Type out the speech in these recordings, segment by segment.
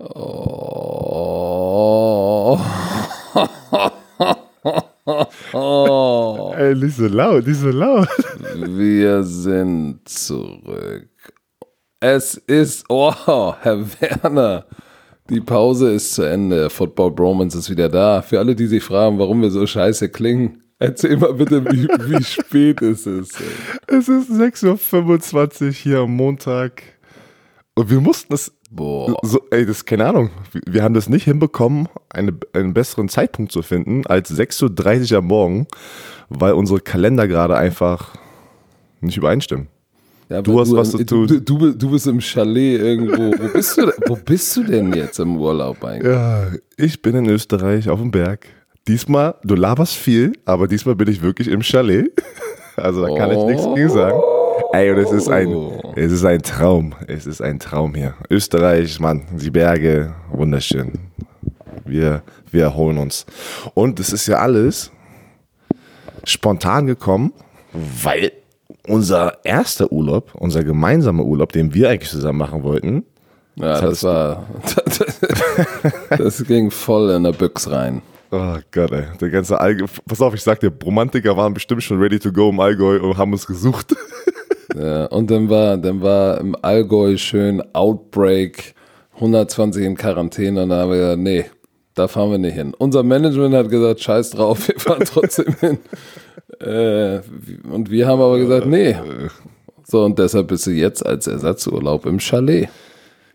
Oh. oh. Ey, nicht so laut, nicht so laut. Wir sind zurück. Es ist, oh, Herr Werner. Die Pause ist zu Ende. Football Bromance ist wieder da. Für alle, die sich fragen, warum wir so scheiße klingen, erzähl mal bitte, wie, wie spät ist es ist. Es ist 6.25 Uhr hier am Montag. Und wir mussten es. Boah. So, ey, das ist keine Ahnung. Wir haben das nicht hinbekommen, eine, einen besseren Zeitpunkt zu finden als 6.30 Uhr am Morgen, weil unsere Kalender gerade einfach nicht übereinstimmen. Ja, du hast du, was zu tun. Du, du, du, bist im Chalet irgendwo. Wo bist, du, wo bist du denn jetzt im Urlaub eigentlich? Ja, ich bin in Österreich auf dem Berg. Diesmal, du laberst viel, aber diesmal bin ich wirklich im Chalet. Also da kann oh. ich nichts gegen sagen. Ey, und es ist ein, oh. es ist ein Traum. Es ist ein Traum hier. Österreich, Mann, die Berge, wunderschön. Wir, wir erholen uns. Und es ist ja alles spontan gekommen, weil unser erster Urlaub, unser gemeinsamer Urlaub, den wir eigentlich zusammen machen wollten. Ja, das, das war, das ging voll in der Büchs rein. Oh Gott, ey. Der ganze Allgäu. Pass auf, ich sag dir, Romantiker waren bestimmt schon ready to go im Allgäu und haben uns gesucht. Ja, und dann war, dann war im Allgäu schön Outbreak, 120 in Quarantäne und dann haben wir gesagt, nee, da fahren wir nicht hin. Unser Management hat gesagt, scheiß drauf, wir fahren trotzdem hin. Äh, und wir haben aber gesagt, nee. So, und deshalb bist du jetzt als Ersatzurlaub im Chalet.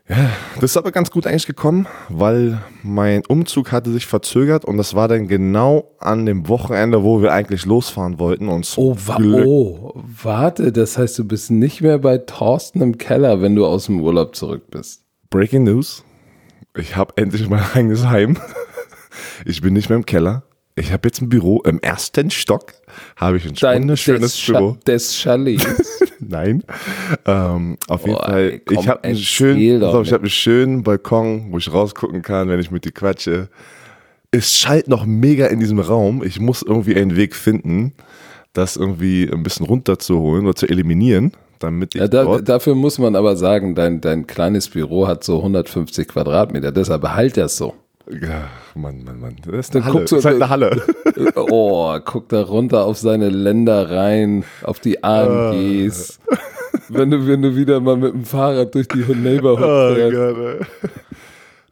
Ja, das ist aber ganz gut eigentlich gekommen, weil mein Umzug hatte sich verzögert und das war dann genau an dem Wochenende, wo wir eigentlich losfahren wollten. Und oh, wa oh, warte, das heißt, du bist nicht mehr bei Thorsten im Keller, wenn du aus dem Urlaub zurück bist. Breaking News. Ich habe endlich mein eigenes Heim. Ich bin nicht mehr im Keller. Ich habe jetzt ein Büro im ersten Stock. Habe ich ein Dein, wunderschönes des Büro. des Chalets. Nein. Ähm, auf jeden Fall. Ey, komm, ich habe einen schönen, also ich habe einen schönen Balkon, wo ich rausgucken kann, wenn ich mit dir quatsche. Es schallt noch mega in diesem Raum. Ich muss irgendwie einen Weg finden, das irgendwie ein bisschen runterzuholen oder zu eliminieren damit ich ja, da, dafür muss man aber sagen, dein, dein kleines Büro hat so 150 Quadratmeter, deshalb behalt er es so. Ja, Mann, Mann, Mann. Das ist eine, Halle. So, ist halt eine Halle. Oh, guck da runter auf seine Länder rein, auf die AMGs. Ah. wenn, du, wenn du wieder mal mit dem Fahrrad durch die Neighborhood oh, fährst.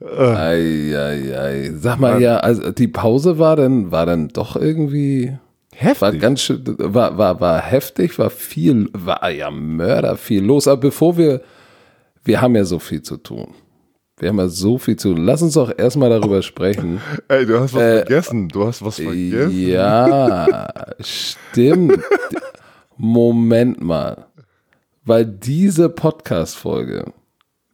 Oh. Ei, ei, ei. Sag mal, Mann. ja, also die Pause war dann, war dann doch irgendwie heftig. War ganz schön, war, war, war heftig, war viel, war ja Mörder viel los. Aber bevor wir, wir haben ja so viel zu tun. Wir haben ja so viel zu. Lass uns doch erstmal darüber sprechen. Ey, du hast was äh, vergessen. Du hast was vergessen. Ja, stimmt. Moment mal. Weil diese Podcast-Folge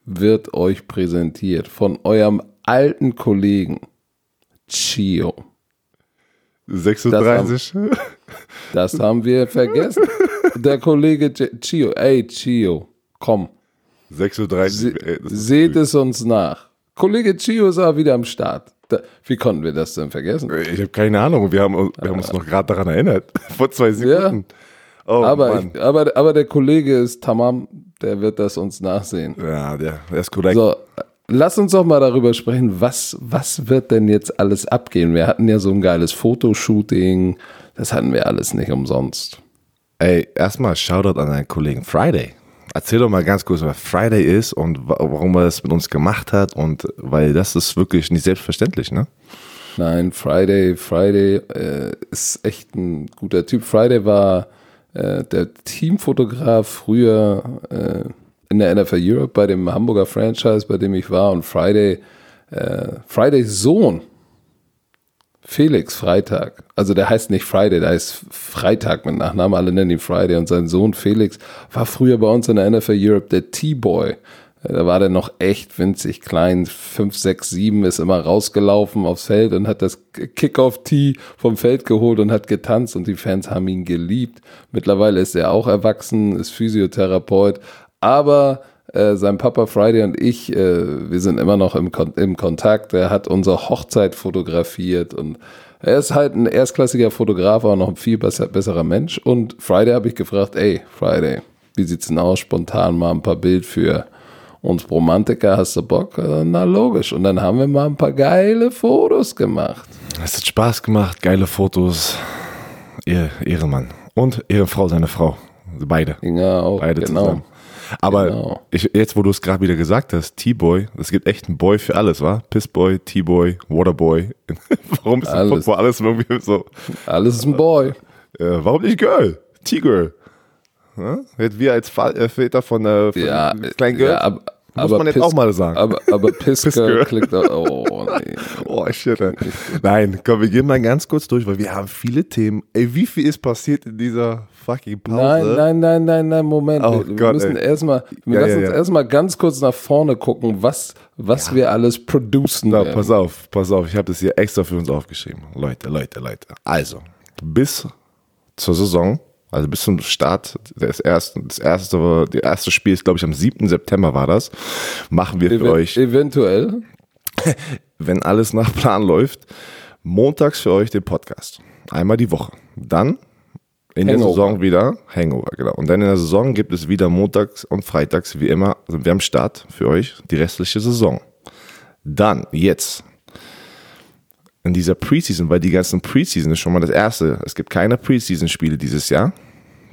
wird euch präsentiert von eurem alten Kollegen Chio. 36. Das haben, das haben wir vergessen. Der Kollege Chio. Ey, Chio, komm 6.30 Uhr. seht es uns nach. Kollege Chio ist auch wieder am Start. Da, wie konnten wir das denn vergessen? Ich habe keine Ahnung. Wir haben, wir haben uns noch gerade daran erinnert. Vor zwei Sekunden. Ja. Oh, aber, ich, aber, aber der Kollege ist tamam. Der wird das uns nachsehen. Ja, der, der ist korrekt. So, lass uns doch mal darüber sprechen, was, was wird denn jetzt alles abgehen? Wir hatten ja so ein geiles Fotoshooting. Das hatten wir alles nicht umsonst. Ey, erstmal Shoutout an deinen Kollegen Friday. Erzähl doch mal ganz kurz, was Friday ist und warum er das mit uns gemacht hat und weil das ist wirklich nicht selbstverständlich, ne? Nein, Friday, Friday äh, ist echt ein guter Typ. Friday war äh, der Teamfotograf früher äh, in der NFL Europe bei dem Hamburger Franchise, bei dem ich war und Friday, äh, Fridays Sohn Felix Freitag. Also der heißt nicht Friday, der heißt Freitag mit Nachnamen. Alle nennen ihn Friday. Und sein Sohn Felix war früher bei uns in der NFL Europe der T-Boy. Da war der noch echt winzig klein. 5, 6, 7 ist immer rausgelaufen aufs Feld und hat das Kickoff-Tee vom Feld geholt und hat getanzt und die Fans haben ihn geliebt. Mittlerweile ist er auch erwachsen, ist Physiotherapeut. Aber äh, sein Papa Friday und ich, äh, wir sind immer noch im, Kon im Kontakt. Er hat unsere Hochzeit fotografiert und er ist halt ein erstklassiger Fotograf, aber noch ein viel besser, besserer Mensch. Und Friday habe ich gefragt, ey, Friday, wie sieht's denn aus? Spontan mal ein paar Bild für Und Bromantiker, hast du Bock? Äh, na logisch. Und dann haben wir mal ein paar geile Fotos gemacht. Es hat Spaß gemacht, geile Fotos. Ihr Ehrenmann. Und Ehrenfrau, seine Frau. Beide. Ja, auch, Beide genau. zusammen. Aber Genau. ich, jetzt, wo du es gerade wieder gesagt hast, T-Boy, es gibt echt einen Boy für alles, wa? Pissboy, T-Boy, Waterboy. Warum ist Alles. Football alles irgendwie so? Alles ist ein Boy. Äh, warum nicht Girl? T-Girl. Ja? Wir als äh, Väter von, äh, von Ja, kleinen Girl. ja, ab, Muss aber man jetzt Piss- auch mal sagen. Aber, aber Pissgirl Pissgirl. klickt auch. Oh, nee. Oh, shit. ey. Nein, komm, wir gehen mal ganz kurz durch, weil wir haben viele Themen. Ey, wie viel ist passiert in dieser fucking Pause? Nein, nein, nein, nein, nein, Moment. Oh wir Gott, müssen erstmal, wir Ja, lassen ja, uns ja. erstmal ganz kurz nach vorne gucken, was, was wir alles producen. Na, werden. pass auf, pass auf, ich habe das hier extra für uns aufgeschrieben. Leute, Leute, Leute. Also, bis zur Saison, also bis zum Start des ersten, das erste, das erste Spiel ist, glaube ich, am 7. September war das, machen wir für euch, Eventuell. wenn alles nach Plan läuft, montags für euch den Podcast. Einmal die Woche. Dann in der Hangover. Saison wieder Hangover, genau. Und dann in der Saison gibt es wieder montags und freitags, wie immer, sind wir am Start für euch die restliche Saison. Dann, jetzt, in dieser Preseason, weil die ganzen Preseason ist schon mal das erste. Es gibt keine Preseason-Spiele dieses Jahr,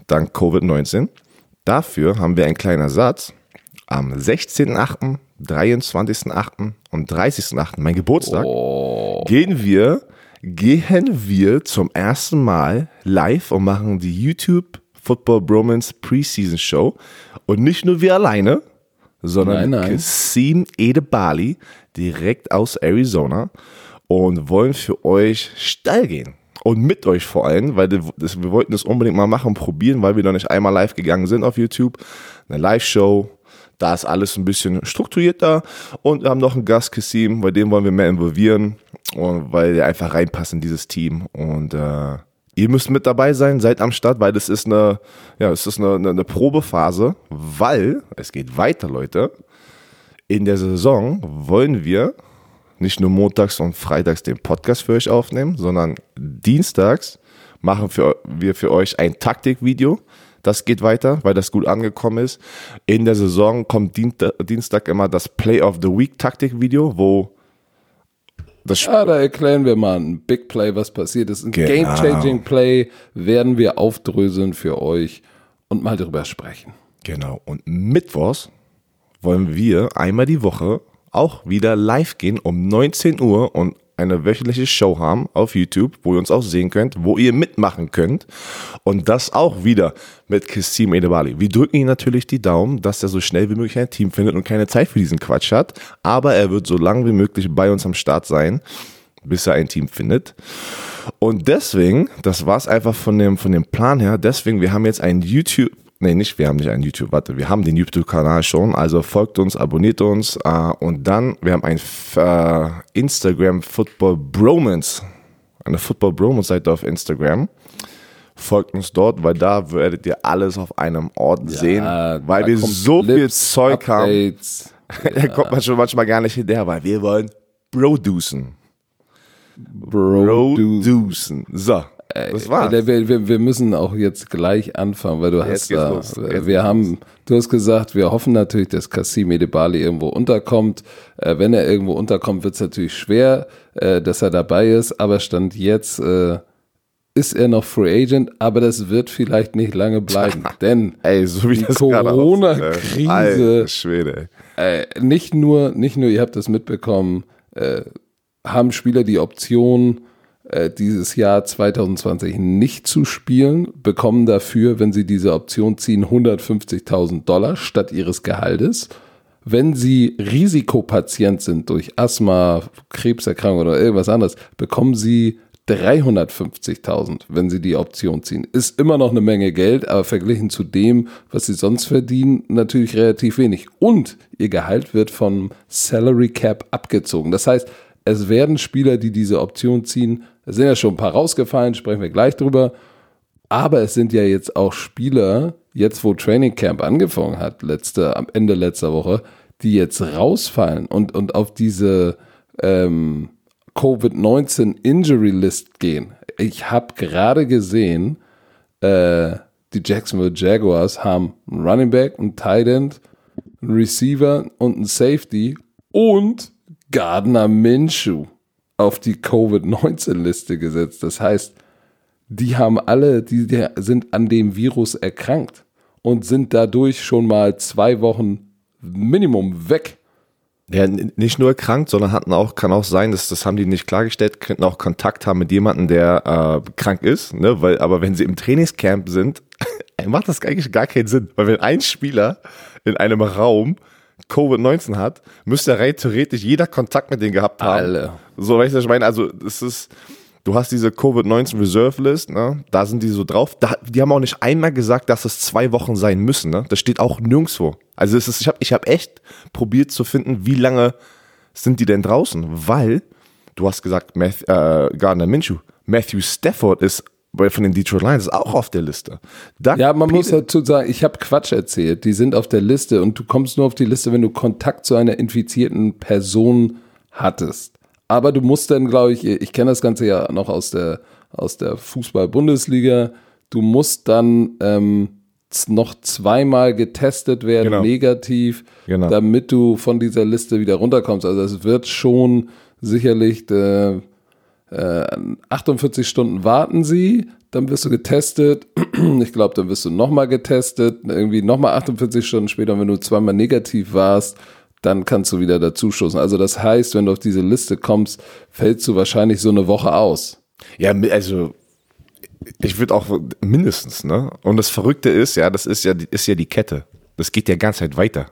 dank Covid-19. Dafür haben wir einen kleinen Ersatz. Am 16.8., 23.8. und 30.8., mein Geburtstag, gehen wir, gehen wir zum ersten Mal live und machen die YouTube Football Bromance Preseason Show. Und nicht nur wir alleine, sondern Nein, nein. Kassim Edebali direkt aus Arizona und wollen für euch steil gehen. Und mit euch vor allem, weil wir wollten das unbedingt mal machen, probieren, weil wir noch nicht einmal live gegangen sind auf YouTube. Eine Live-Show, da ist alles ein bisschen strukturierter und wir haben noch einen Gast, Kassim, bei dem wollen wir mehr involvieren, und weil der einfach reinpasst in dieses Team. Und äh, ihr müsst mit dabei sein, seid am Start, weil das ist eine, ja, es ist eine, eine, eine Probephase, weil es geht weiter, Leute. In der Saison wollen wir nicht nur montags und freitags den Podcast für euch aufnehmen, sondern dienstags machen für, wir für euch ein Taktikvideo. Das geht weiter, weil das gut angekommen ist. In der Saison kommt Dienstag immer das Play of the Week Taktikvideo, wo das Ah, da erklären wir mal ein Big Play, was passiert ist. Ein Genau. Game-Changing Play werden wir aufdröseln für euch und mal drüber sprechen. Genau. Und mittwochs wollen wir einmal die Woche auch wieder live gehen um 19 Uhr und eine wöchentliche Show haben auf YouTube, wo ihr uns auch sehen könnt, wo ihr mitmachen könnt. Und das auch wieder mit Kissim Edebali. Wir drücken ihm natürlich die Daumen, dass er so schnell wie möglich ein Team findet und keine Zeit für diesen Quatsch hat. Aber er wird so lange wie möglich bei uns am Start sein, bis er ein Team findet. Und deswegen, das war es einfach von dem, von dem Plan her, deswegen, wir haben jetzt ein YouTube, nee, nicht, wir haben nicht einen YouTube, warte, wir haben den YouTube-Kanal schon, also folgt uns, abonniert uns äh, und dann, wir haben ein äh, Instagram Football Bromance, eine Football Bromance-Seite auf Instagram. Folgt uns dort, weil da werdet ihr alles auf einem Ort sehen, weil wir so viel Clips, Zeug haben. Updates. Da kommt man schon manchmal gar nicht hinterher, weil wir wollen producen. Producen. So, das war's. Äh, Wir, wir, wir müssen auch jetzt gleich anfangen, weil du hast geht's da, los. Jetzt wir haben, du hast gesagt, wir hoffen natürlich, dass Kassim Edebali irgendwo unterkommt. Äh, wenn er irgendwo unterkommt, wird es natürlich schwer, äh, dass er dabei ist, aber Stand jetzt äh, ist er noch Free Agent, aber das wird vielleicht nicht lange bleiben, denn Ey, so wie die Corona-Krise- Schwede, ey. äh, nicht nur, nicht nur, ihr habt das mitbekommen, äh, haben Spieler die Option, äh, dieses Jahr 2020 nicht zu spielen, bekommen dafür, wenn sie diese Option ziehen, 150.000 Dollar statt ihres Gehaltes. Wenn sie Risikopatient sind durch Asthma, Krebserkrankung oder irgendwas anderes, bekommen sie 350.000, wenn sie die Option ziehen. Ist immer noch eine Menge Geld, aber verglichen zu dem, was sie sonst verdienen, natürlich relativ wenig. Und ihr Gehalt wird vom Salary Cap abgezogen. Das heißt, es werden Spieler, die diese Option ziehen, es sind ja schon ein paar rausgefallen, sprechen wir gleich drüber. Aber es sind ja jetzt auch Spieler, jetzt wo Training Camp angefangen hat, letzte, am Ende letzter Woche, die jetzt rausfallen und, und auf diese ähm, Covid-19 Injury List gehen. Ich habe gerade gesehen, äh, die Jacksonville Jaguars haben einen Running Back, einen Tight End, einen ein Receiver und ein Safety und Gardner Minshew auf die Covid-19-Liste gesetzt. Das heißt, die haben alle, die, die sind an dem Virus erkrankt und sind dadurch schon mal zwei Wochen Minimum weg. Ja, nicht nur erkrankt, sondern hatten auch, kann auch sein, dass das haben die nicht klargestellt, könnten auch Kontakt haben mit jemandem, der äh, krank ist, ne? Weil, aber wenn sie im Trainingscamp sind, macht das eigentlich gar keinen Sinn. Weil wenn ein Spieler in einem Raum Covid-19 hat, müsste rein theoretisch jeder Kontakt mit denen gehabt haben. Alle. So, weißt du, was ich meine? Also, es ist, du hast diese Covid-19 Reserve List, ne? Da sind die so drauf. Da, die haben auch nicht einmal gesagt, dass es zwei Wochen sein müssen, ne? Das steht auch nirgendwo. Also, es ist, ich habe ich hab echt probiert zu finden, wie lange sind die denn draußen? Weil, du hast gesagt, Math, äh, Gardner Minshew, Matthew Stafford ist von den Detroit Lions auch auf der Liste. Doug ja, man muss dazu sagen, ich habe Quatsch erzählt. Die sind auf der Liste und du kommst nur auf die Liste, wenn du Kontakt zu einer infizierten Person hattest. Aber du musst dann, glaube ich, ich kenne das Ganze ja noch aus der, aus der Fußball-Bundesliga, du musst dann ähm, noch zweimal getestet werden, genau. negativ, genau. damit du von dieser Liste wieder runterkommst. Also es wird schon sicherlich äh, 48 äh, Stunden warten sie, dann wirst du getestet. Ich glaube, dann wirst du nochmal getestet, irgendwie nochmal 48 Stunden später, wenn du zweimal negativ warst, dann kannst du wieder dazustoßen. Also das heißt, wenn du auf diese Liste kommst, fällst du wahrscheinlich so eine Woche aus. Ja, also ich würde auch mindestens, ne? Und das Verrückte ist, ja, das ist ja, ist ja die Kette. Das geht ja ganz Zeit weiter.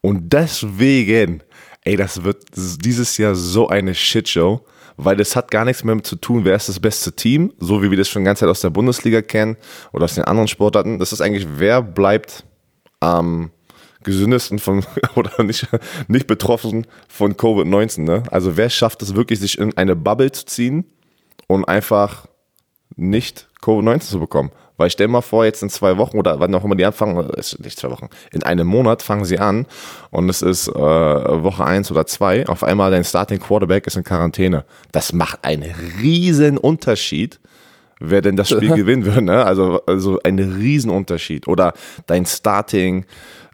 Und deswegen, ey, das wird dieses Jahr so eine Shitshow weil das hat gar nichts mehr mit zu tun, wer ist das beste Team, so wie wir das schon ganz Zeit aus der Bundesliga kennen oder aus den anderen Sportarten. Das ist eigentlich, wer bleibt am gesündesten von oder nicht, nicht betroffen von Covid-19. Ne? Also wer schafft es wirklich, sich in eine Bubble zu ziehen und einfach nicht Covid-19 zu bekommen? Weil stell mal vor, jetzt in zwei Wochen oder wann auch immer die anfangen, ist nicht zwei Wochen, in einem Monat fangen sie an und es ist äh, Woche eins oder zwei, auf einmal dein Starting Quarterback ist in Quarantäne. Das macht einen riesen Unterschied, wer denn das Spiel gewinnen wird. Ne? Also, also ein Riesenunterschied. Oder dein Starting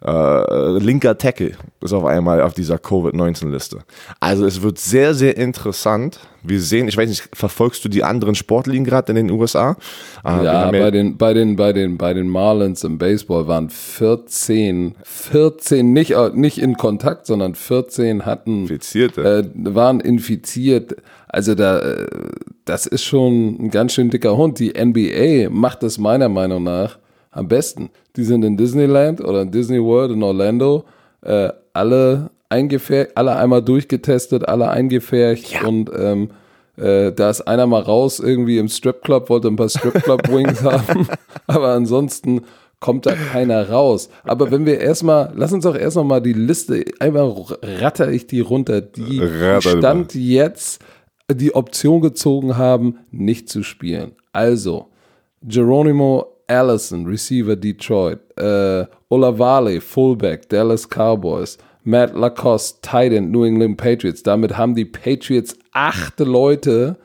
äh, linker Tackle ist auf einmal auf dieser Covid-19-Liste. Also es wird sehr, sehr interessant. Wir sehen, ich weiß nicht, verfolgst du die anderen Sportligen gerade in den USA? Äh, ja, bei den, bei, den, bei, den, bei den Marlins im Baseball waren 14, 14 nicht, äh, nicht in Kontakt, sondern 14 hatten, Infizierte. Äh, waren infiziert. Also da, äh, das ist schon ein ganz schön dicker Hund. Die NBA macht das meiner Meinung nach am besten. Die sind in Disneyland oder in Disney World in Orlando, äh, alle eingefärbt, alle einmal durchgetestet, alle eingefärbt ja. und ähm, äh, da ist einer mal raus irgendwie im Stripclub, wollte ein paar Stripclub-Wings haben, aber ansonsten kommt da keiner raus. Aber wenn wir erstmal, lass uns doch erst noch mal die Liste, einmal ratter ich die runter, die Stand jetzt die Option gezogen haben, nicht zu spielen. Also, Geronimo Allison, Receiver Detroit, äh, Olavale, Fullback, Dallas Cowboys, Matt Lacoste, Tight End, New England Patriots. Damit haben die Patriots acht Leute,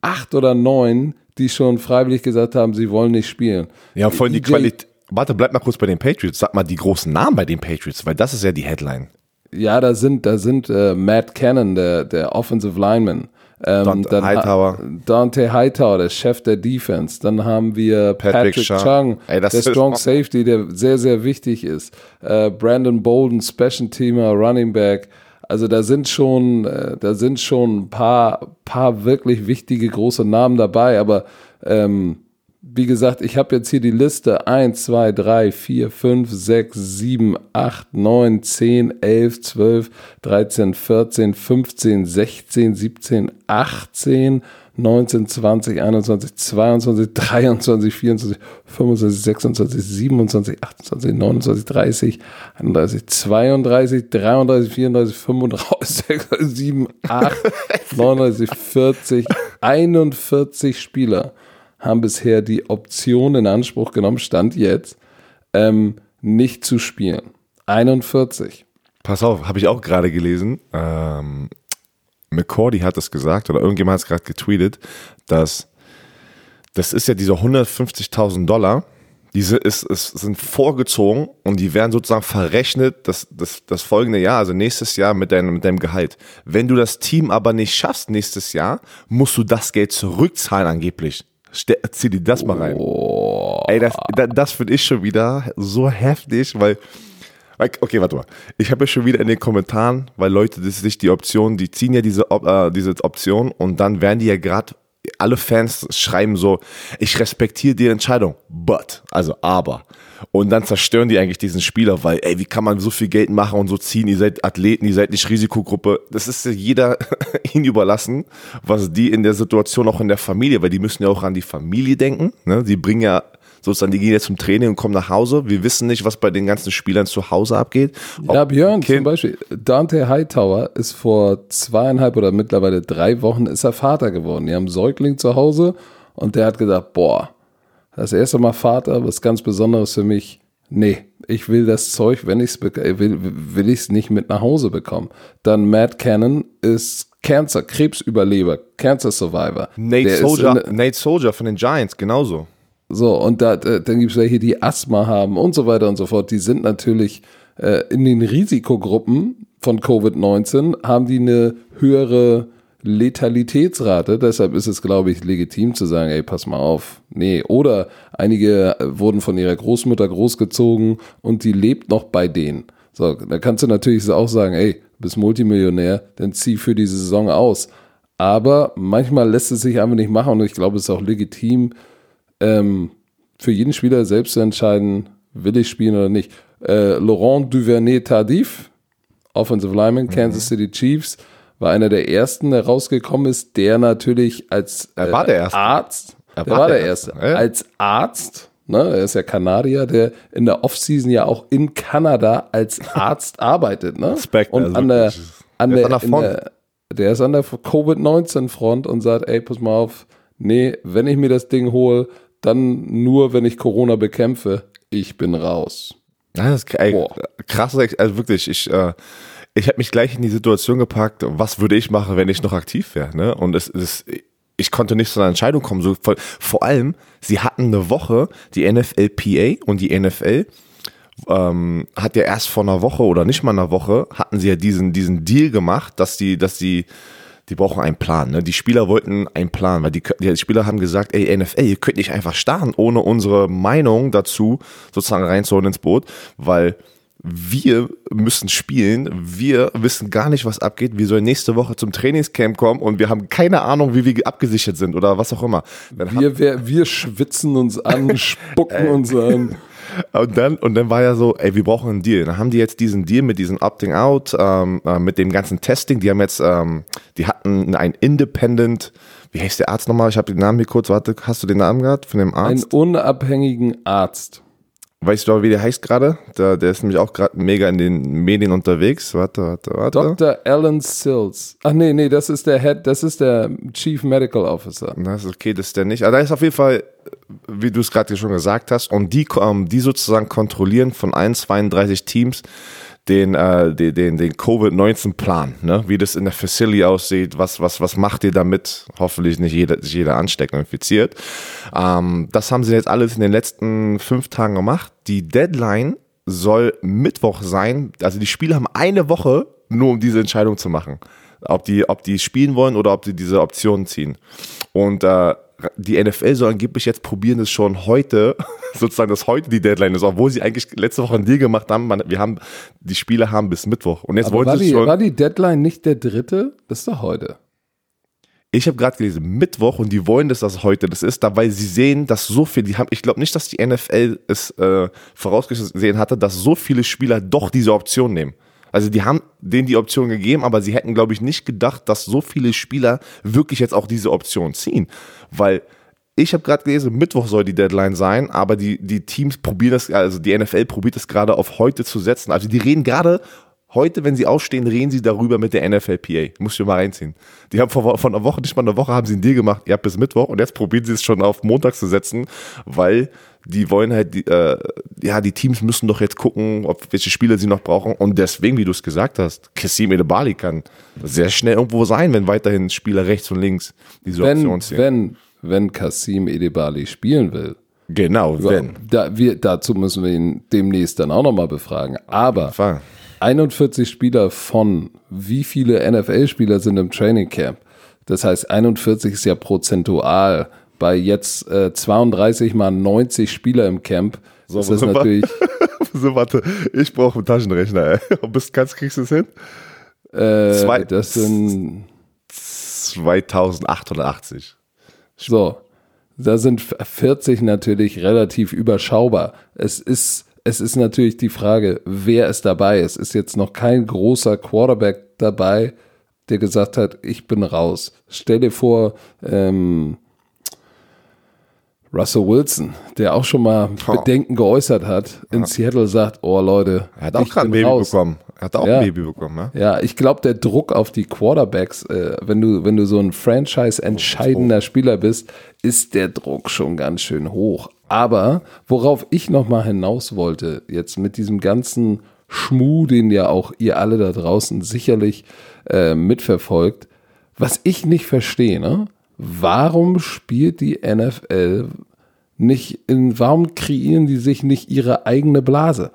acht oder neun, die schon freiwillig gesagt haben, sie wollen nicht spielen. Ja, vor allem die Qualität. Warte, bleib mal kurz bei den Patriots. Sag mal die großen Namen bei den Patriots, weil das ist ja die Headline. Ja, da sind, da sind äh, Matt Cannon, der, der Offensive Lineman. Ähm, Dante Hightower. Dante Hightower, der Chef der Defense. Dann haben wir Patrick, Patrick Chung, Ey, der Strong Safety, der sehr, sehr wichtig ist. Äh, Brandon Bolden, Special Teamer, Running Back. Also da sind schon, äh, da sind schon ein paar, paar wirklich wichtige große Namen dabei, aber ähm, wie gesagt, ich habe jetzt hier die Liste. 1, 2, 3, 4, 5, 6, 7, 8, 9, 10, 11, 12, 13, 14, 15, 16, 17, 18, 19, 20, 21, 22, 23, 24, 25, 26, 27, 28, 29, 30, 31, 32, 33, 34, 35, 36, 7, 8, 39, 40, 41 Spieler haben bisher die Option in Anspruch genommen, Stand jetzt, ähm, nicht zu spielen. 41. Pass auf, habe ich auch gerade gelesen. Ähm, McCordy hat es gesagt, oder irgendjemand hat es gerade getweetet, dass das ist ja diese 150.000 Dollar, diese ist, ist, sind vorgezogen und die werden sozusagen verrechnet das, das, das folgende Jahr, also nächstes Jahr mit deinem, mit deinem Gehalt. Wenn du das Team aber nicht schaffst nächstes Jahr, musst du das Geld zurückzahlen angeblich. Ste zieh dir das mal rein. Oh. Ey, das, das, das finde ich schon wieder so heftig, weil Okay, warte mal. Ich habe ja schon wieder in den Kommentaren, weil Leute das sich die Option, die ziehen ja diese, äh, diese Option und dann werden die ja gerade alle Fans schreiben so, ich respektiere die Entscheidung, but, also aber. Und dann zerstören die eigentlich diesen Spieler, weil, ey, wie kann man so viel Geld machen und so ziehen? Ihr seid Athleten, ihr seid nicht Risikogruppe. Das ist jeder ihnen überlassen, was die in der Situation auch in der Familie, weil die müssen ja auch an die Familie denken. Ne? Die bringen ja sozusagen, die gehen jetzt zum Training und kommen nach Hause. Wir wissen nicht, was bei den ganzen Spielern zu Hause abgeht. Ja, Björn, kind zum Beispiel, Dante Hightower ist vor zweieinhalb oder mittlerweile drei Wochen ist er Vater geworden. Die haben einen Säugling zu Hause und der hat gesagt, boah, das erste Mal Vater, was ganz Besonderes für mich. Nee, ich will das Zeug, wenn ich es will, will ich es nicht mit nach Hause bekommen. Dann Matt Cannon ist Cancer, Krebsüberleber, Cancer Survivor. Nate Soldier, Nate Soldier von den Giants, genauso. So, und da, dann gibt es welche, die Asthma haben und so weiter und so fort. Die sind natürlich äh, in den Risikogruppen von Covid-19, haben die eine höhere Letalitätsrate. Deshalb ist es, glaube ich, legitim zu sagen, ey, pass mal auf. Nee, oder einige wurden von ihrer Großmutter großgezogen und die lebt noch bei denen. So, da kannst du natürlich auch sagen, ey, bist Multimillionär, dann zieh für die Saison aus. Aber manchmal lässt es sich einfach nicht machen und ich glaube, es ist auch legitim, ähm, für jeden Spieler selbst zu entscheiden, will ich spielen oder nicht. Äh, Laurent Duvernay-Tardif, Offensive Lineman, mhm. Kansas City Chiefs, war einer der ersten, der rausgekommen ist, der natürlich als äh, war der erste. Arzt, er der war, war der, der Erste, ja. als Arzt, ne, er ist ja Kanadier, der in der Offseason ja auch in Kanada als Arzt arbeitet, ne? Respekt, und also an der, an der, der, der, der ist an der Covid-19-Front und sagt, ey, pass mal auf, nee, wenn ich mir das Ding hole, dann nur, wenn ich Corona bekämpfe. Ich bin raus. Das ist ey, krass, also wirklich, ich, äh, ich habe mich gleich in die Situation gepackt, was würde ich machen, wenn ich noch aktiv wäre. Ne? Und es ist, ich konnte nicht zu einer Entscheidung kommen. So, vor, vor allem, sie hatten eine Woche, die NFLPA und die NFL ähm, hat ja erst vor einer Woche oder nicht mal einer Woche, hatten sie ja diesen, diesen Deal gemacht, dass die, dass die die brauchen einen Plan. Ne? Die Spieler wollten einen Plan, weil die, die Spieler haben gesagt, ey NFL, ihr könnt nicht einfach starten, ohne unsere Meinung dazu sozusagen reinzuholen ins Boot, weil wir müssen spielen, wir wissen gar nicht, was abgeht, wir sollen nächste Woche zum Trainingscamp kommen und wir haben keine Ahnung, wie wir abgesichert sind oder was auch immer. wir, wir, wir schwitzen uns an, spucken uns an. Und dann, und dann war ja so, ey, wir brauchen einen Deal. Dann haben die jetzt diesen Deal mit diesem Opting Out, ähm, äh, mit dem ganzen Testing. Die haben jetzt, ähm, die hatten ein Independent, wie heißt der Arzt nochmal? Ich habe den Namen hier kurz, warte, hast du den Namen gehabt von dem Arzt? Einen unabhängigen Arzt. Weißt du aber, wie der heißt gerade? Der, der ist nämlich auch gerade mega in den Medien unterwegs. Warte, warte, warte. Dr. Alan Sills. Ach nee, nee, das ist der Head, das ist der Chief Medical Officer. Das ist okay, das ist der nicht. Aber da ist auf jeden Fall, wie du es gerade schon gesagt hast, und die, ähm, die sozusagen kontrollieren von allen 32 Teams den, äh, den, den, den Covid-19-Plan, ne? wie das in der Facility aussieht, was, was, was macht ihr damit? Hoffentlich nicht jeder, sich jeder ansteckt und infiziert. Ähm, das haben sie jetzt alles in den letzten fünf Tagen gemacht. Die Deadline soll Mittwoch sein. Also die Spieler haben eine Woche nur, um diese Entscheidung zu machen. Ob die, ob die spielen wollen oder ob die diese Optionen ziehen. Und äh, die NFL soll angeblich jetzt probieren, es schon heute, sozusagen, dass heute die Deadline ist, obwohl sie eigentlich letzte Woche einen Deal gemacht haben. Man, wir haben, die Spiele haben bis Mittwoch. Und jetzt Aber wollen war sie die, schon. War die Deadline nicht der dritte? Das ist doch heute. Ich habe gerade gelesen, Mittwoch und die wollen, dass das heute das ist, da weil sie sehen, dass so viel, die haben, ich glaube nicht, dass die NFL es äh, vorausgesehen hatte, dass so viele Spieler doch diese Option nehmen. Also die haben denen die Option gegeben, aber sie hätten, glaube ich, nicht gedacht, dass so viele Spieler wirklich jetzt auch diese Option ziehen. Weil ich habe gerade gelesen, Mittwoch soll die Deadline sein, aber die, die Teams probieren das, also die NFL probiert es gerade auf heute zu setzen. Also die reden gerade Heute, wenn sie aufstehen, reden sie darüber mit der NFLPA. Muss ich mal reinziehen. Die haben vor, vor einer Woche, nicht mal eine Woche, haben sie einen Deal gemacht. Ihr habt bis Mittwoch und jetzt probieren sie es schon auf Montag zu setzen, weil die wollen halt, die, äh, ja, die Teams müssen doch jetzt gucken, ob welche Spieler sie noch brauchen. Und deswegen, wie du es gesagt hast, Kassim Edebali kann sehr schnell irgendwo sein, wenn weiterhin Spieler rechts und links diese wenn, Option ziehen. Wenn, wenn Kassim Edebali spielen will, Genau, wenn. Da, wir, dazu müssen wir ihn demnächst dann auch nochmal befragen. Aber. 41 Spieler von wie viele NFL-Spieler sind im Training Camp? Das heißt, 41 ist ja prozentual. Bei jetzt äh, 32 mal 90 Spieler im Camp So, ist das wir? natürlich So, warte, ich brauche einen Taschenrechner, ey. Kannst, kriegst du es hin? äh, Zwei- das sind 2880. so. Da sind 40 natürlich relativ überschaubar. Es ist es ist natürlich die Frage, wer ist dabei? Es ist jetzt noch kein großer Quarterback dabei, der gesagt hat, ich bin raus. Stell dir vor, ähm, Russell Wilson, der auch schon mal Oh. Bedenken geäußert hat, in Seattle sagt, oh Leute, Er hat auch gerade ein Baby raus. bekommen. Er hat auch Ja. ein Baby bekommen, ja? Ja, ich glaube, der Druck auf die Quarterbacks, äh, wenn du, wenn du so ein Franchise-entscheidender Spieler bist, ist der Druck schon ganz schön hoch. Aber worauf ich nochmal hinaus wollte, jetzt mit diesem ganzen Schmuh, den ja auch ihr alle da draußen sicherlich äh, mitverfolgt, was ich nicht verstehe, ne? Warum spielt die NFL nicht in, warum kreieren die sich nicht ihre eigene Blase?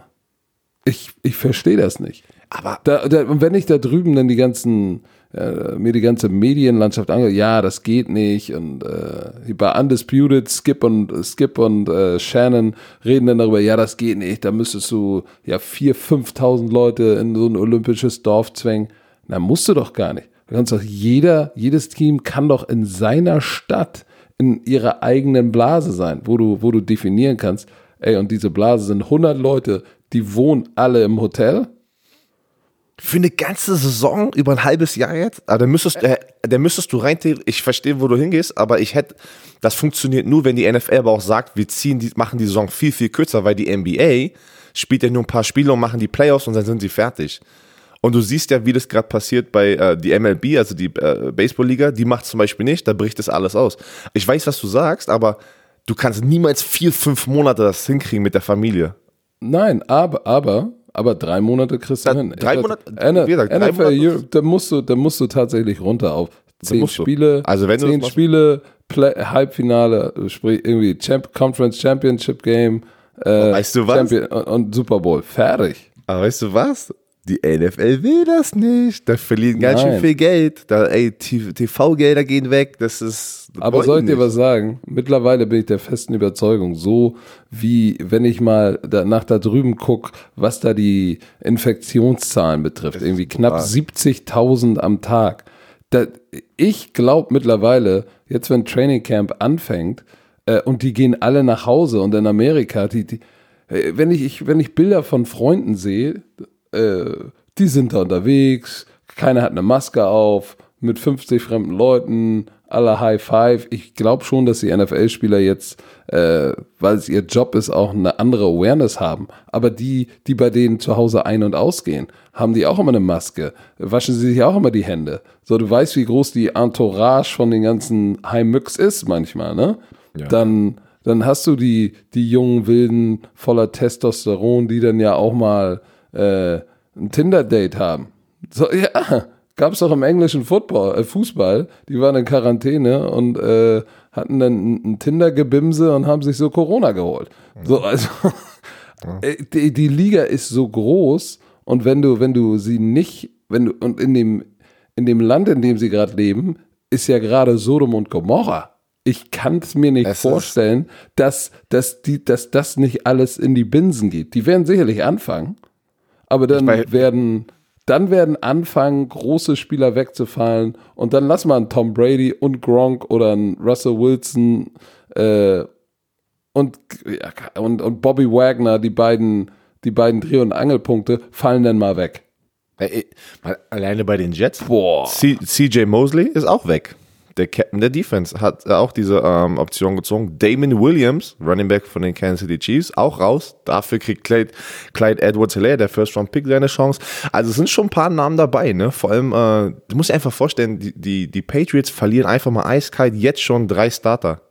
Ich, ich verstehe das nicht. Aber Da, da, und wenn ich da drüben dann die ganzen, äh, mir die ganze Medienlandschaft angehe, ja, das geht nicht. Und äh, bei Undisputed, Skip und Skip und äh, Shannon reden dann darüber, ja, das geht nicht. Da müsstest du ja 4.000, 5.000 Leute in so ein olympisches Dorf zwängen. Na, musst du doch gar nicht. Du kannst doch jeder, jedes Team kann doch in seiner Stadt in ihrer eigenen Blase sein, wo du, wo du definieren kannst, ey, und diese Blase sind 100 Leute, die wohnen alle im Hotel. für eine ganze Saison, über ein halbes Jahr jetzt, aber da müsstest, äh, müsstest du rein, ich verstehe, wo du hingehst, aber ich hätte, das funktioniert nur, wenn die NFL aber auch sagt, wir ziehen die, machen die Saison viel, viel kürzer, weil die NBA spielt ja nur ein paar Spiele und machen die Playoffs und dann sind sie fertig. Und du siehst ja, wie das gerade passiert bei äh, die MLB, also die äh, Baseballliga, die macht zum Beispiel nicht, da bricht das alles aus. Ich weiß, was du sagst, aber du kannst niemals vier, fünf Monate das hinkriegen mit der Familie. Nein, aber, aber, aber drei Monate kriegst du Da- hin. drei Monate- N- wie gesagt, drei NFL Monate- Europe, da musst du, da musst du tatsächlich runter auf zehn. Spiele, Also wenn zehn Spiele, Play, Halbfinale, sprich irgendwie Champ Conference Championship Game, äh, weißt du was? Champion, und, und Super Bowl. Fertig. Aber weißt du was? Die NFL will das nicht. Da verlieren ganz schön Nein. viel Geld. Da, ey, TV-Gelder gehen weg. Das ist. das Aber soll ich die dir nicht. was sagen? Mittlerweile bin ich der festen Überzeugung, so wie wenn ich mal nach da drüben gucke, was da die Infektionszahlen betrifft, irgendwie knapp wahr. 70.000 am Tag. Da, ich glaube mittlerweile, jetzt wenn Training Camp anfängt äh, und die gehen alle nach Hause und in Amerika, die, die, äh, wenn, ich, ich, wenn ich Bilder von Freunden sehe, äh, die sind da unterwegs, keiner hat eine Maske auf, mit 50 fremden Leuten, alle High Five. Ich glaube schon, dass die NFL-Spieler jetzt, äh, weil es ihr Job ist, auch eine andere Awareness haben. Aber die, die bei denen zu Hause ein- und ausgehen, haben die auch immer eine Maske, waschen sie sich auch immer die Hände. So, du weißt, wie groß die Entourage von den ganzen High Mix ist manchmal, ne? Dann, dann hast du die, die jungen Wilden voller Testosteron, die dann ja auch mal äh, ein Tinder-Date haben. So, ja, gab es doch im englischen Football, äh, Fußball. Die waren in Quarantäne und äh, hatten dann ein, Tinder-Gebimse und haben sich so Corona geholt. So, also äh, die, die Liga ist so groß und wenn du, wenn du sie nicht, wenn du, und in dem, in dem Land, in dem sie gerade leben, ist ja gerade Sodom und Gomorra. Ich kann es mir nicht Es vorstellen, dass, dass, die, dass das nicht alles in die Binsen geht. Die werden sicherlich anfangen, aber dann werden, dann werden anfangen, große Spieler wegzufallen und dann lass mal einen Tom Brady und Gronk oder einen Russell Wilson äh, und, und, und Bobby Wagner, die beiden, die beiden Dreh- und Angelpunkte, fallen dann mal weg. Alleine bei den Jets. Boah. C CJ Mosley ist auch weg. Der Captain der Defense hat auch diese ähm, Option gezogen. Damon Williams, Running Back von den Kansas City Chiefs, auch raus. Dafür kriegt Clyde, Clyde Edwards Hilaire, der First Round Pick, seine Chance. Also es sind schon ein paar Namen dabei, ne? Vor allem, äh, du musst dir einfach vorstellen, die, die, die Patriots verlieren einfach mal eiskalt jetzt schon drei Starter.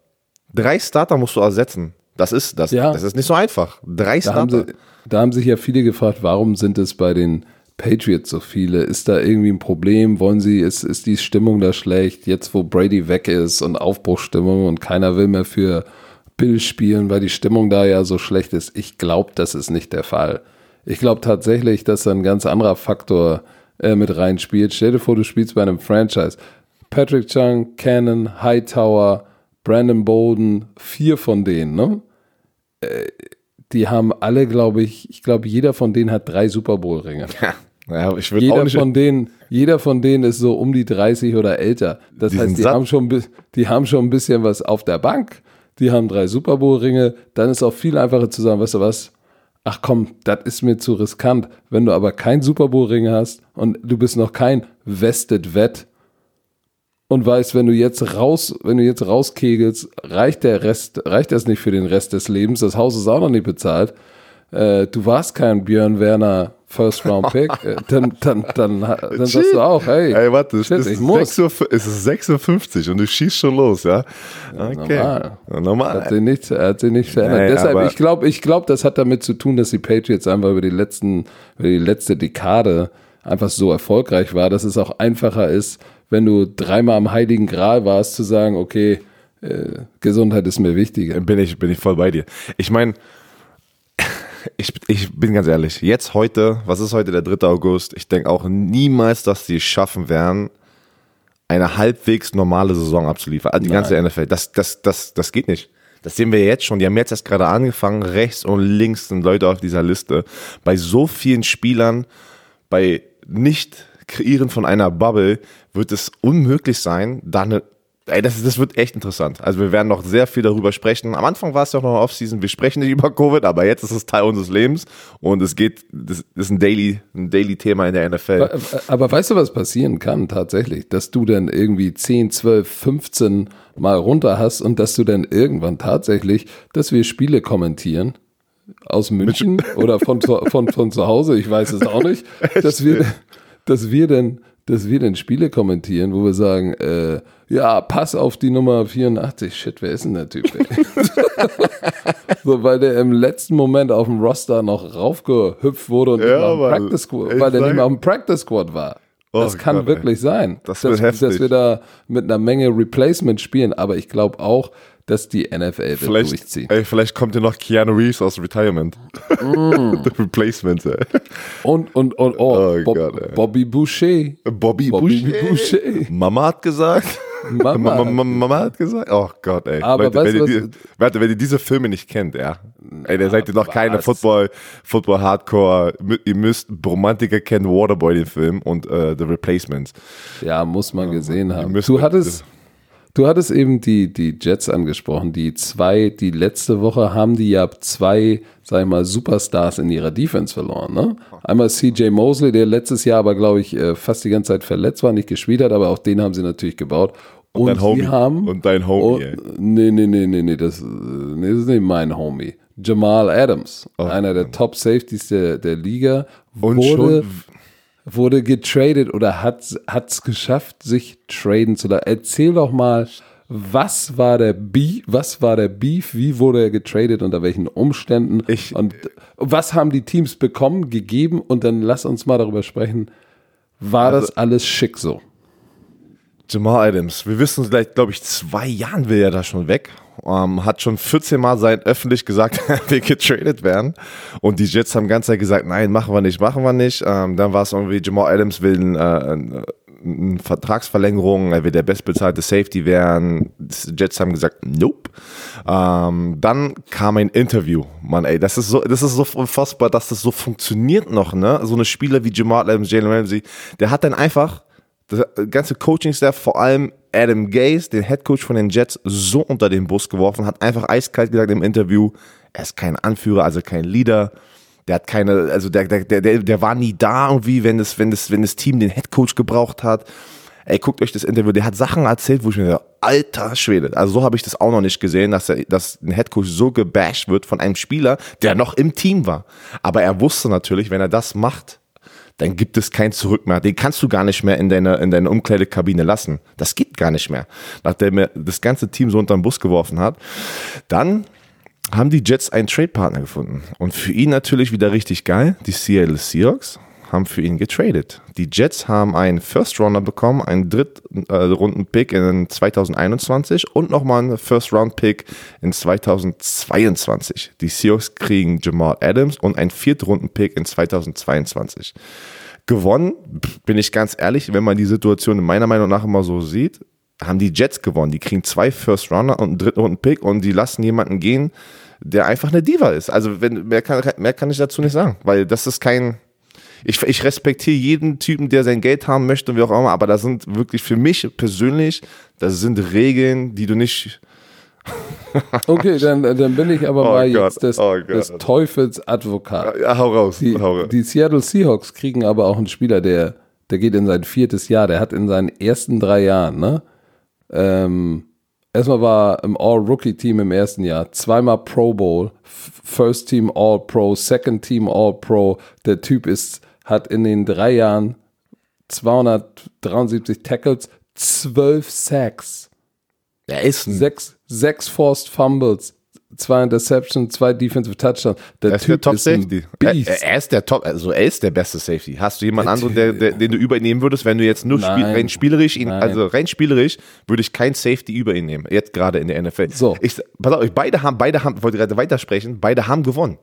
Drei Starter musst du ersetzen. Das ist, das, Ja. das ist nicht so einfach. Drei Da haben, Starter. sie, da haben sich ja viele gefragt, warum sind es bei den Patriots so viele? Ist da irgendwie ein Problem? Wollen sie, ist, ist die Stimmung da schlecht? Jetzt, wo Brady weg ist und Aufbruchstimmung und keiner will mehr für Bill spielen, weil die Stimmung da ja so schlecht ist. Ich glaube, das ist nicht der Fall. Ich glaube tatsächlich, dass ein ganz anderer Faktor äh, mit reinspielt. Stell dir vor, du spielst bei einem Franchise. Patrick Chung, Cannon, Hightower, Brandon Bolden, vier von denen, ne? Äh, die haben alle, glaube ich, ich glaube, jeder von denen hat drei Super Bowl-Ringe. Ja. Ja, ich würde Jeder auch nicht. von denen, jeder von denen ist so um die 30 oder älter. Das Die heißt, die satt. haben, schon, die haben schon ein bisschen was auf der Bank. Die haben drei Super Bowl-Ringe. Dann ist auch viel einfacher zu sagen, weißt du was? Ach komm, das ist mir zu riskant. Wenn du aber kein Super Bowl-Ring hast und du bist noch kein Vested Vet und weißt, wenn du jetzt raus, wenn du jetzt rauskegelst, reicht der Rest, reicht das nicht für den Rest des Lebens. Das Haus ist auch noch nicht bezahlt. Äh, du warst kein Björn Werner First Round Pick, äh, dann, dann, dann, dann sagst du auch, hey, Ey, warte, es shit, ist, ich muss. 6 Uhr, es ist 6.50 Uhr und du schießt schon los, ja? Okay. normal. Ja, normal. Hat sich nicht, hat sich nicht verändert. Nee, Deshalb, ich glaube, ich glaub, das hat damit zu tun, dass die Patriots einfach über die letzten, über die letzte Dekade einfach so erfolgreich war, dass es auch einfacher ist, wenn du dreimal am Heiligen Gral warst, zu sagen, okay, äh, Gesundheit ist mir wichtiger. Bin ich, bin ich voll bei dir. Ich meine, ich, ich bin ganz ehrlich, jetzt heute, was ist heute der 3. August? Ich denke auch niemals, dass die es schaffen werden, eine halbwegs normale Saison abzuliefern. Also die ganze NFL. Das, das, das, das geht nicht. Das sehen wir jetzt schon. Die haben jetzt erst gerade angefangen. Rechts und links sind Leute auf dieser Liste. Bei so vielen Spielern, bei nicht kreieren von einer Bubble, wird es unmöglich sein, da eine Ey, das, das wird echt interessant. Also wir werden noch sehr viel darüber sprechen. Am Anfang war es ja auch noch eine Offseason, wir sprechen nicht über Covid, aber jetzt ist es Teil unseres Lebens und es geht, das ist ein Daily, ein Daily-Thema in der NFL. Aber weißt du, was passieren kann tatsächlich? Dass du dann irgendwie 10, 12, 15 Mal runter hast und dass du dann irgendwann tatsächlich, dass wir Spiele kommentieren aus München oder von, zu- von, von zu Hause, ich weiß es auch nicht, dass wir, dass wir dann dass wir dann Spiele kommentieren, wo wir sagen, äh, ja, pass auf die Nummer 84. Shit, wer ist denn der Typ? Ey? so, weil der im letzten Moment auf dem Roster noch raufgehüpft wurde und Ja, Mann. Practice Squad, weil der nicht mal im Practice Squad war. Das Oh kann Gott, wirklich sein, Das dass, dass wir da mit einer Menge Replacement spielen. Aber ich glaube auch, dass die NFL Vielleicht, durchziehen. ey, vielleicht kommt ja noch Keanu Reeves aus Retirement. Mm. The Replacement, ey. Und, und, und oh, Oh Bob, ey. Bobby Boucher. Bobby, Bobby Boucher. Boucher. Mama hat gesagt. Mama. Mama, Mama, hat gesagt. Oh Gott, ey. Aber Leute, weißt wenn, ihr die, warte, wenn ihr diese Filme nicht kennt, ja. Ey, da seid ihr noch keine? Football, Football Hardcore. Ihr müsst Romantiker kennen, Waterboy den Film und äh, The Replacements. Ja, muss man gesehen haben. Du hattest, du hattest eben die, die Jets angesprochen. Die zwei, die letzte Woche haben die ja zwei, sag ich mal, Superstars in ihrer Defense verloren. Ne? Einmal CJ Mosley, der letztes Jahr aber, glaube ich, äh, fast die ganze Zeit verletzt war, nicht gespielt hat, aber auch den haben sie natürlich gebaut. Und, dein Homie. sie haben. Und dein Homie, Oh, nee, nee, nee, nee, nee, das, nee, das ist nicht mein Homie. Jamal Adams, einer der Top Safeties der, der Liga, Und wurde, schon wurde getradet oder hat es geschafft, sich traden zu lassen. Erzähl doch mal, was war der Beef, was war der Beef, wie wurde er getradet, unter welchen Umständen Ich- und was haben die Teams bekommen, gegeben und dann lass uns mal darüber sprechen, war Also das alles schick so? Jamal Adams, wir wissen seit, glaube ich, zwei Jahren will er da schon weg. Ähm, hat schon 14 Mal sein öffentlich gesagt, er will getradet werden. Und die Jets haben ganz Zeit gesagt, nein, machen wir nicht, machen wir nicht. Ähm, dann war es irgendwie, Jamal Adams will äh, eine Vertragsverlängerung, er will der bestbezahlte Safety werden. Die Jets haben gesagt, nope. Ähm, dann kam ein Interview. Mann, ey, das ist so, das ist so unfassbar, dass das so funktioniert noch, ne? So eine Spieler wie Jamal Adams, Jalen Ramsey, der hat dann einfach das ganze Coaching-Staff, vor allem Adam Gase, den Headcoach von den Jets, so unter den Bus geworfen, hat einfach eiskalt gesagt im Interview, er ist kein Anführer, also kein Leader. Der hat keine, also der, der, der, der war nie da irgendwie, wenn das, wenn das, wenn das Team den Headcoach gebraucht hat. Ey, guckt euch das Interview, der hat Sachen erzählt, wo ich mir dachte, alter Schwede, also so habe ich das auch noch nicht gesehen, dass, er, dass ein Headcoach so gebasht wird von einem Spieler, der noch im Team war. Aber er wusste natürlich, wenn er das macht, dann gibt es kein Zurück mehr. Den kannst du gar nicht mehr in deine, in deine Umkleidekabine lassen. Das geht gar nicht mehr. Nachdem er das ganze Team so unter den Bus geworfen hat. Dann haben die Jets einen Trade-Partner gefunden. Und für ihn natürlich wieder richtig geil. Die Seattle Seahawks haben für ihn getradet. Die Jets haben einen First Rounder bekommen, einen Drittrunden-Pick äh, in 2021 und nochmal einen First Round Pick in 2022. Die Seahawks kriegen Jamal Adams und einen Viertrunden-Pick in 2022. Gewonnen, bin ich ganz ehrlich, wenn man die Situation meiner Meinung nach immer so sieht, haben die Jets gewonnen. Die kriegen zwei First Rounder und einen Drittrunden-Pick und die lassen jemanden gehen, der einfach eine Diva ist. Also wenn, mehr, kann, mehr kann ich dazu nicht sagen, weil das ist kein. Ich, ich respektiere jeden Typen, der sein Geld haben möchte und wie auch immer, aber da sind wirklich für mich persönlich, das sind Regeln, die du nicht. okay, dann, dann bin ich aber oh mal Gott, jetzt des, oh des Teufels Advokat. Ja, hau raus, die, hau raus. Die Seattle Seahawks kriegen aber auch einen Spieler, der, der geht in sein viertes Jahr, der hat in seinen ersten drei Jahren, ne? Ähm, Erstmal war im All-Rookie-Team im ersten Jahr, zweimal Pro Bowl, First Team All-Pro, Second Team All-Pro. Der Typ ist, hat in den drei Jahren 273 Tackles, 12 Sacks. Er ist ein sechs, sechs Forced Fumbles, zwei Interceptions, zwei Defensive Touchdowns. Der, ist Typ der Top ist Safety. Er, er, ist der Top, also er ist der beste Safety. Hast du jemand der anderen, der, der, den du übernehmen würdest, wenn du jetzt nur spiel, rein spielerisch ihn, also rein spielerisch würde ich kein Safety über ihn nehmen. Jetzt gerade in der NFL. So. Ich, pass auf, beide haben, beide haben, wollte gerade weitersprechen, beide haben gewonnen.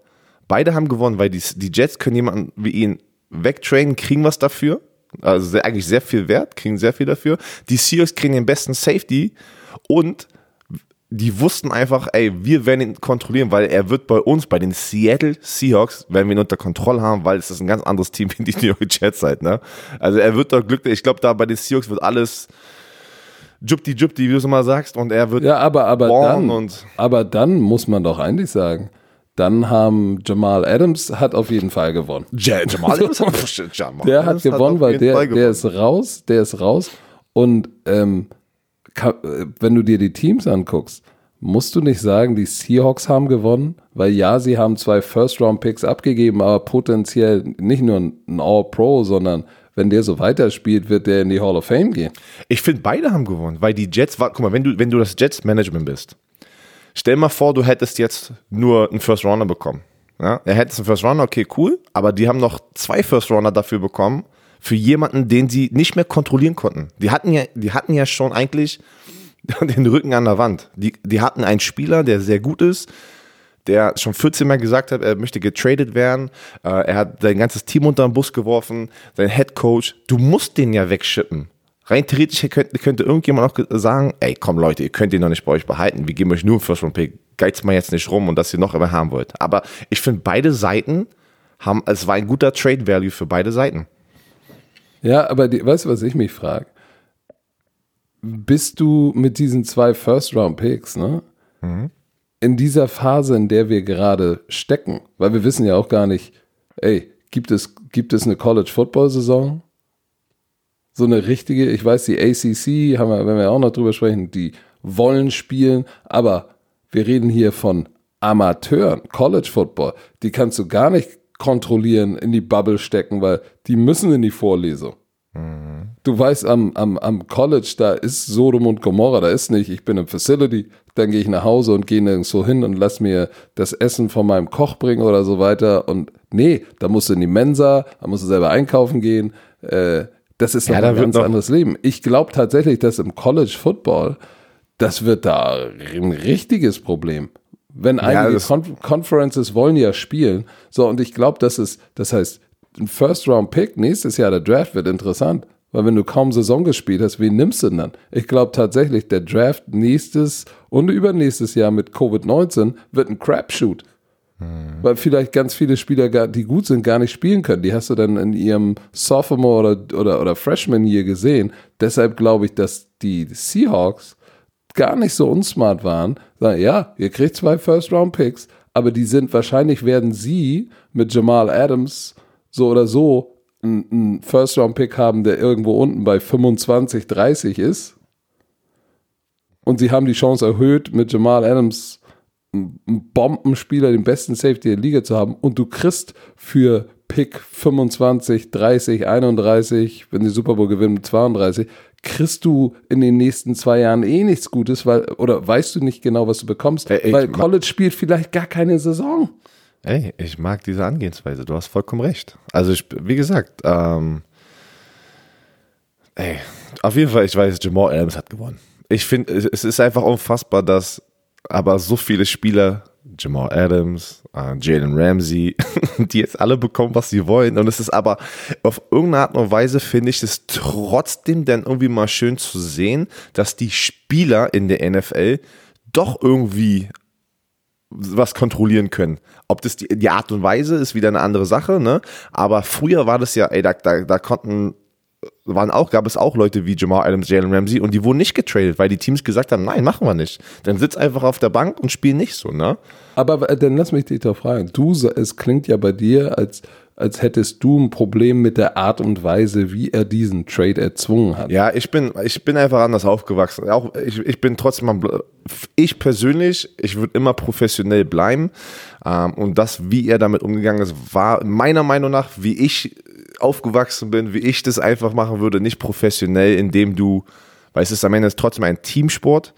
Beide haben gewonnen, weil die, die Jets können jemanden wie ihn wegtrainen, kriegen was dafür. Also sehr, eigentlich sehr viel wert, kriegen sehr viel dafür. Die Seahawks kriegen den besten Safety und die wussten einfach, ey, wir werden ihn kontrollieren, weil er wird bei uns, bei den Seattle Seahawks, werden wir ihn unter Kontrolle haben, weil es ist ein ganz anderes Team wie die New York Jets halt, ne? Also er wird doch glücklich, ich glaube da bei den Seahawks wird alles Jupti Jupti, wie du es immer sagst, und er wird Ja, aber, aber dann, aber dann muss man doch eigentlich sagen, dann haben Jamal Adams hat auf jeden Fall gewonnen. Ja, Jamal Adams hat, Jamal der hat gewonnen, hat weil der, der ist raus, der ist raus und ähm, wenn du dir die Teams anguckst, musst du nicht sagen, die Seahawks haben gewonnen, weil ja, sie haben zwei First-Round-Picks abgegeben, aber potenziell nicht nur ein All-Pro, sondern wenn der so weiterspielt, wird der in die Hall of Fame gehen. Ich finde, beide haben gewonnen, weil die Jets, guck mal, wenn du, wenn du das Jets-Management bist, stell mal vor, du hättest jetzt nur einen First-Rounder bekommen. Ja? Er hätte einen First-Rounder, okay, cool, aber die haben noch zwei First-Rounder dafür bekommen, für jemanden, den sie nicht mehr kontrollieren konnten. Die hatten ja, die hatten ja schon eigentlich den Rücken an der Wand. Die, die hatten einen Spieler, der sehr gut ist, der schon 14 Mal gesagt hat, er möchte getradet werden. Äh, er hat sein ganzes Team unter den Bus geworfen, sein Head Coach. Du musst den ja wegschippen. Rein theoretisch könnte, könnte irgendjemand auch sagen, ey, komm Leute, ihr könnt ihn noch nicht bei euch behalten. Wir geben euch nur einen First Round Pick. Geizt mal jetzt nicht rum und dass ihr noch immer haben wollt. Aber ich finde, beide Seiten haben, es war ein guter Trade Value für beide Seiten. Ja, aber die, weißt du, was ich mich frage? Bist du mit diesen zwei First-Round-Picks, ne? Mhm. In dieser Phase, in der wir gerade stecken, weil wir wissen ja auch gar nicht, ey, gibt es, gibt es eine College-Football-Saison? So eine richtige, ich weiß, die ACC, haben wir, wenn wir auch noch drüber sprechen, die wollen spielen, aber wir reden hier von Amateuren, College Football. Die kannst du gar nicht kontrollieren, in die Bubble stecken, weil die müssen in die Vorlesung. Mhm. Du weißt, am, am, am College, da ist Sodom und Gomorra, da ist nicht, ich bin im Facility, dann gehe ich nach Hause und gehe nirgendwo hin und lass mir das Essen von meinem Koch bringen oder so weiter. Und nee, da musst du in die Mensa, da musst du selber einkaufen gehen. Äh, das ist ja, ein ganz anderes Leben. Ich glaube tatsächlich, dass im College Football, das wird da ein richtiges Problem. Wenn einige ja, Con Conferences wollen ja spielen. So, und ich glaube, das ist, das heißt, ein First-Round-Pick nächstes Jahr, der Draft wird interessant. Weil wenn du kaum Saison gespielt hast, wen nimmst du denn dann? Ich glaube tatsächlich, der Draft nächstes und übernächstes Jahr mit Covid-19 wird ein Crapshoot. Mhm. Weil vielleicht ganz viele Spieler, die gut sind, gar nicht spielen können. Die hast du dann in ihrem Sophomore oder, oder, oder Freshman hier gesehen. Deshalb glaube ich, dass die Seahawks gar nicht so unsmart waren, ja, ihr kriegt zwei First-Round-Picks, aber die sind wahrscheinlich werden sie mit Jamal Adams so oder so einen First-Round-Pick haben, der irgendwo unten bei 25, 30 ist. Und sie haben die Chance erhöht, mit Jamal Adams einen Bombenspieler, den besten Safety der Liga zu haben. Und du kriegst für Pick 25, 30, 31, wenn sie Super Bowl gewinnen 32, kriegst du in den nächsten zwei Jahren eh nichts Gutes, weil, oder weißt du nicht genau, was du bekommst, ey, ey, weil College spielt vielleicht gar keine Saison. Ey, ich mag diese Angehensweise. Du hast vollkommen recht. Also, ich, wie gesagt, ähm, ey, auf jeden Fall, ich weiß, Jamal Adams hat gewonnen. Ich finde, es ist einfach unfassbar, dass aber so viele Spieler, Jamal Adams, äh, Jalen Ramsey, die jetzt alle bekommen, was sie wollen. Und es ist aber auf irgendeine Art und Weise, finde ich es trotzdem dann irgendwie mal schön zu sehen, dass die Spieler in der NFL doch irgendwie was kontrollieren können. Ob das die, die Art und Weise ist, wieder eine andere Sache, ne? Aber früher war das ja, ey, da, da, da konnten waren auch, gab es auch Leute wie Jamal Adams, Jalen Ramsey und die wurden nicht getradet, weil die Teams gesagt haben, nein, machen wir nicht. Dann sitz einfach auf der Bank und spiel nicht so, ne? Aber äh, dann lass mich dich doch fragen. Du, es klingt ja bei dir, als, als hättest du ein Problem mit der Art und Weise, wie er diesen Trade erzwungen hat. Ja, ich bin, ich bin einfach anders aufgewachsen. Auch ich, ich bin trotzdem, ich persönlich, ich würde immer professionell bleiben. Ähm, und das, wie er damit umgegangen ist, war meiner Meinung nach, wie ich aufgewachsen bin, wie ich das einfach machen würde, nicht professionell, indem du, weil es ist am Ende trotzdem ein Teamsport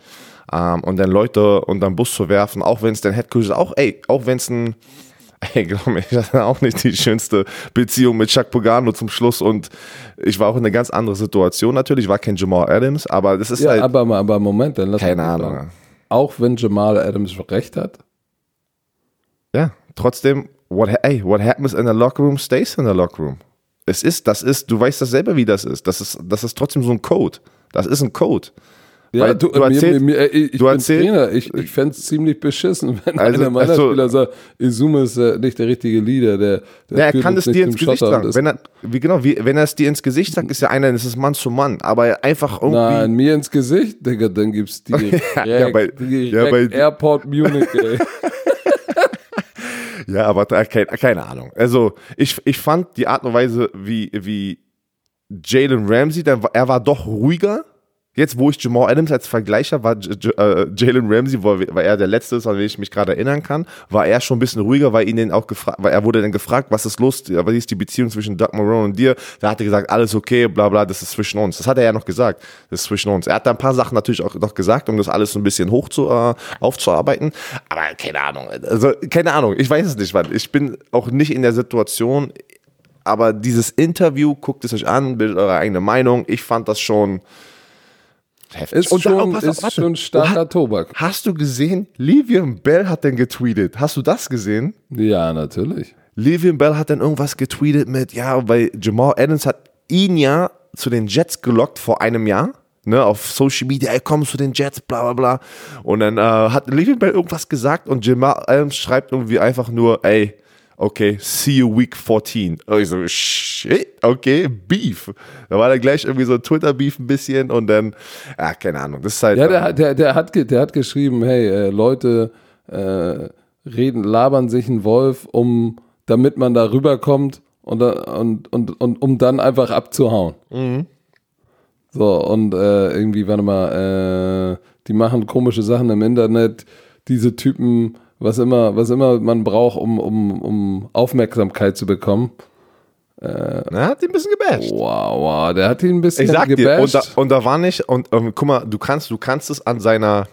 ähm, und dann Leute unter den Bus zu werfen, auch wenn es dein Headcoach ist, auch, ey, auch wenn es ein, ey, glaub mir, ich hatte auch nicht die schönste Beziehung mit Chuck Pagano zum Schluss und ich war auch in einer ganz anderen Situation natürlich, ich war kein Jamal Adams, aber das ist ja, halt. aber, aber Moment, dann lass Keine Ahnung. Sagen. Auch wenn Jamal Adams recht hat? Ja, trotzdem, what, ey, what happens in the locker room stays in the locker room. Es ist, das ist, du weißt das selber, wie das ist. Das ist, das ist trotzdem so ein Code. Das ist ein Code. Ja, Weil du, du erzählst, mir, mir, ich du bin erzähl, Trainer. Ich, ich fände es ziemlich beschissen, wenn also, einer meiner also, Spieler sagt, Izuma ist äh, nicht der richtige Leader. Der, der ja, er kann es dir ins Gesicht sagen. Wenn er, wie genau, wie, wenn er es dir ins Gesicht sagt, ist ja einer, das ist Mann zu Mann. Aber einfach irgendwie. Nein, mir ins Gesicht, Digga, dann gibt's die direkt, ja, bei, direkt ja, bei, Airport Munich, ey. Ja, aber keine, keine Ahnung. Also ich, ich fand die Art und Weise, wie, wie Jalen Ramsey, der, er war doch ruhiger. Jetzt, wo ich Jamal Adams als Vergleicher war, äh, Jalen Ramsey, weil er der Letzte ist, an den ich mich gerade erinnern kann, war er schon ein bisschen ruhiger, weil ihn dann auch weil er wurde dann gefragt, was ist los, was ist die Beziehung zwischen Doug Marone und dir? Da hat er gesagt, alles okay, bla bla, das ist zwischen uns. Das hat er ja noch gesagt, das ist zwischen uns. Er hat da ein paar Sachen natürlich auch noch gesagt, um das alles so ein bisschen hoch zu, äh, aufzuarbeiten. Aber keine Ahnung, also keine Ahnung, ich weiß es nicht, Mann. Ich bin auch nicht in der Situation, aber dieses Interview, guckt es euch an, bildet eure eigene Meinung. Ich fand das schon Heftig. Ist, und schon, auf, ist schon starker hat, Tobak. Hast du gesehen, Livian Bell hat denn getweetet. Hast du das gesehen? Ja, natürlich. Livian Bell hat dann irgendwas getweetet mit, ja, weil Jamal Adams hat ihn ja zu den Jets gelockt vor einem Jahr. Ne, auf Social Media, ey, komm zu den Jets, bla bla bla. Und dann äh, hat Livian Bell irgendwas gesagt und Jamal Adams schreibt irgendwie einfach nur, ey, okay, see you week 14. Und ich so, shit, okay, Beef. Da war dann gleich irgendwie so Twitter-Beef ein bisschen und dann, ja, keine Ahnung. Das ist halt. Ja, der, der, der, hat, der hat geschrieben, hey, äh, Leute äh, reden, labern sich einen Wolf, um, damit man da rüberkommt und, und, und, und um dann einfach abzuhauen. Mhm. So, und äh, irgendwie, warte mal, äh, die machen komische Sachen im Internet, diese Typen was immer, was immer man braucht, um, um, um Aufmerksamkeit zu bekommen. Äh, er hat ihn ein bisschen gebasht. Wow, wow, der hat ihn ein bisschen ich sag gebasht. Dir, und, da, und da war nicht, und um, guck mal, du kannst, du kannst es an seiner,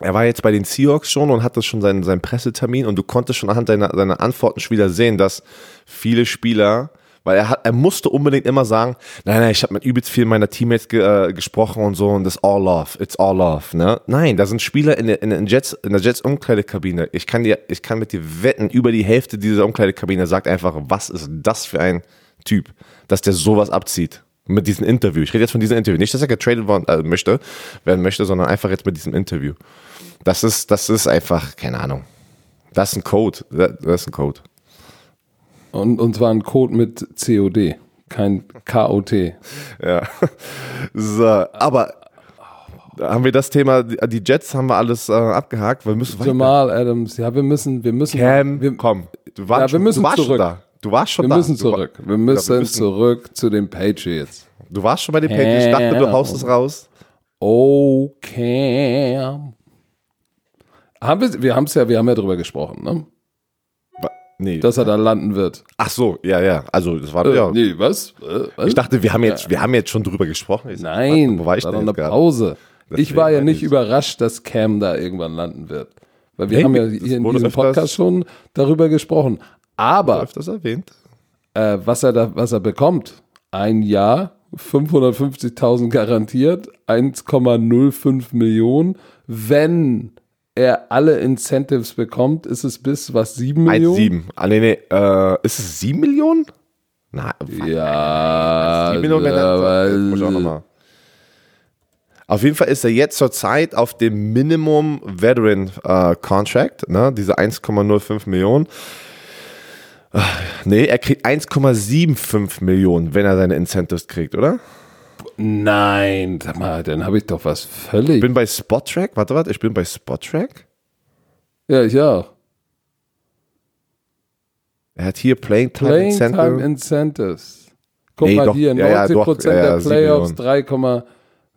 er war jetzt bei den Seahawks schon und hatte schon seinen, seinen Pressetermin und du konntest schon anhand seiner, seiner Antworten schon wieder sehen, dass viele Spieler weil er hat, er musste unbedingt immer sagen, nein, nein, ich habe mit übelst vielen meiner Teammates ge, äh, gesprochen und so und das all love, it's all love, ne? Nein, da sind Spieler in der, in der Jets, in der Jets Umkleidekabine. Ich kann dir, ich kann mit dir wetten, über die Hälfte dieser Umkleidekabine sagt einfach, was ist das für ein Typ, dass der sowas abzieht mit diesem Interview. Ich rede jetzt von diesem Interview. Nicht, dass er getradet worden, äh, möchte, werden möchte, sondern einfach jetzt mit diesem Interview. Das ist, das ist einfach, keine Ahnung. Das ist ein Code. Das ist ein Code. Und, und zwar ein Code mit COD, kein KOT. Ja. So, aber haben wir das Thema, die Jets haben wir alles äh, abgehakt. Wir müssen Jamal Adams, ja, wir müssen, wir müssen. Cam, wir, komm, du warst, ja, wir müssen du warst zurück. da. Du warst schon wir da. Müssen zurück. Wir müssen, ja, wir müssen zurück zu den Patriots. Du warst schon bei den Patriots. Ich dachte, du haust es raus. Oh, Cam. Haben wir, wir haben es ja, wir haben ja drüber gesprochen, ne? Nee. Dass er da landen wird. Ach so, ja, ja. Also das war äh, ja. Nee, was? Äh, was? Ich dachte, wir haben jetzt, wir haben jetzt schon drüber gesprochen. Ich Nein, wo war ich war eine Pause. ich war ja nicht überrascht, dass Cam da irgendwann landen wird. Weil wir Hey, haben ja das hier in diesem Podcast schon darüber gesprochen. Aber Öfters erwähnt. äh, was, er da, was er bekommt, ein Jahr, 550.000 garantiert, 1,05 Millionen. Wenn er alle Incentives bekommt, ist es bis was 7 Millionen? 1,7. Ah, nee, nee. Äh, ist es 7 Millionen? Na, Ja, 7 Millionen, wenn er- aber- Muss ich auch noch mal. Auf jeden Fall ist er jetzt zurzeit auf dem Minimum Veteran äh, Contract, ne? diese 1,05 Millionen. Ah, Nee, er kriegt 1,75 Millionen, wenn er seine Incentives kriegt, oder? Nein, sag mal, dann habe ich doch was völlig. Ich bin bei Spottrack. Warte, warte, ich bin bei Spottrack. ja, ich auch. Er hat hier Playing Time Playing Incentive. Time Incentives. Guck Nee, mal doch, hier, ja, ja, 90% doch, ja, ja, der sieben Playoffs, Millionen. 3,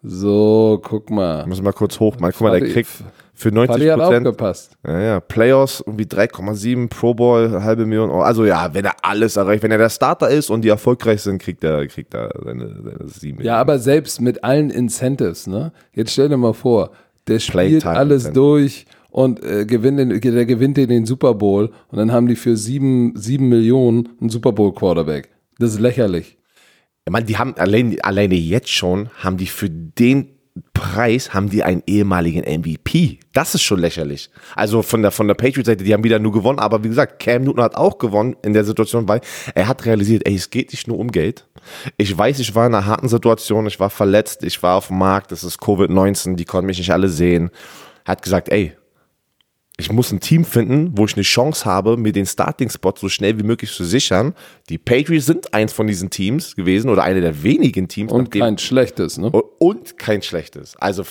so, guck mal. Müssen wir mal kurz hochmachen. Guck mal, der kriegt für 90 Fadi hat aufgepasst. Ja, ja, Playoffs irgendwie 3,7, Pro Bowl, halbe Million Euro. Also ja, wenn er alles erreicht, wenn er der Starter ist und die erfolgreich sind, kriegt er, kriegt er seine, seine 7 Ja, aber selbst mit allen Incentives, ne? Jetzt stell dir mal vor, der spielt alles durch und äh, gewinnt den, der gewinnt den, den Super Bowl und dann haben die für sieben, sieben Millionen einen Super Bowl Quarterback. Das ist lächerlich. Ich meine, die haben allein, alleine jetzt schon, haben die für den Preis, haben die einen ehemaligen MVP. Das ist schon lächerlich. Also von der, von der Patriots-Seite, die haben wieder nur gewonnen, aber wie gesagt, Cam Newton hat auch gewonnen in der Situation, weil er hat realisiert, ey, es geht nicht nur um Geld. Ich weiß, ich war in einer harten Situation, ich war verletzt, ich war auf dem Markt, das ist Covid-19, die konnten mich nicht alle sehen. Er hat gesagt, ey, ich muss ein Team finden, wo ich eine Chance habe, mir den Starting-Spot so schnell wie möglich zu sichern. Die Patriots sind eins von diesen Teams gewesen oder eine der wenigen Teams. Und kein schlechtes, ne? und kein schlechtes. Also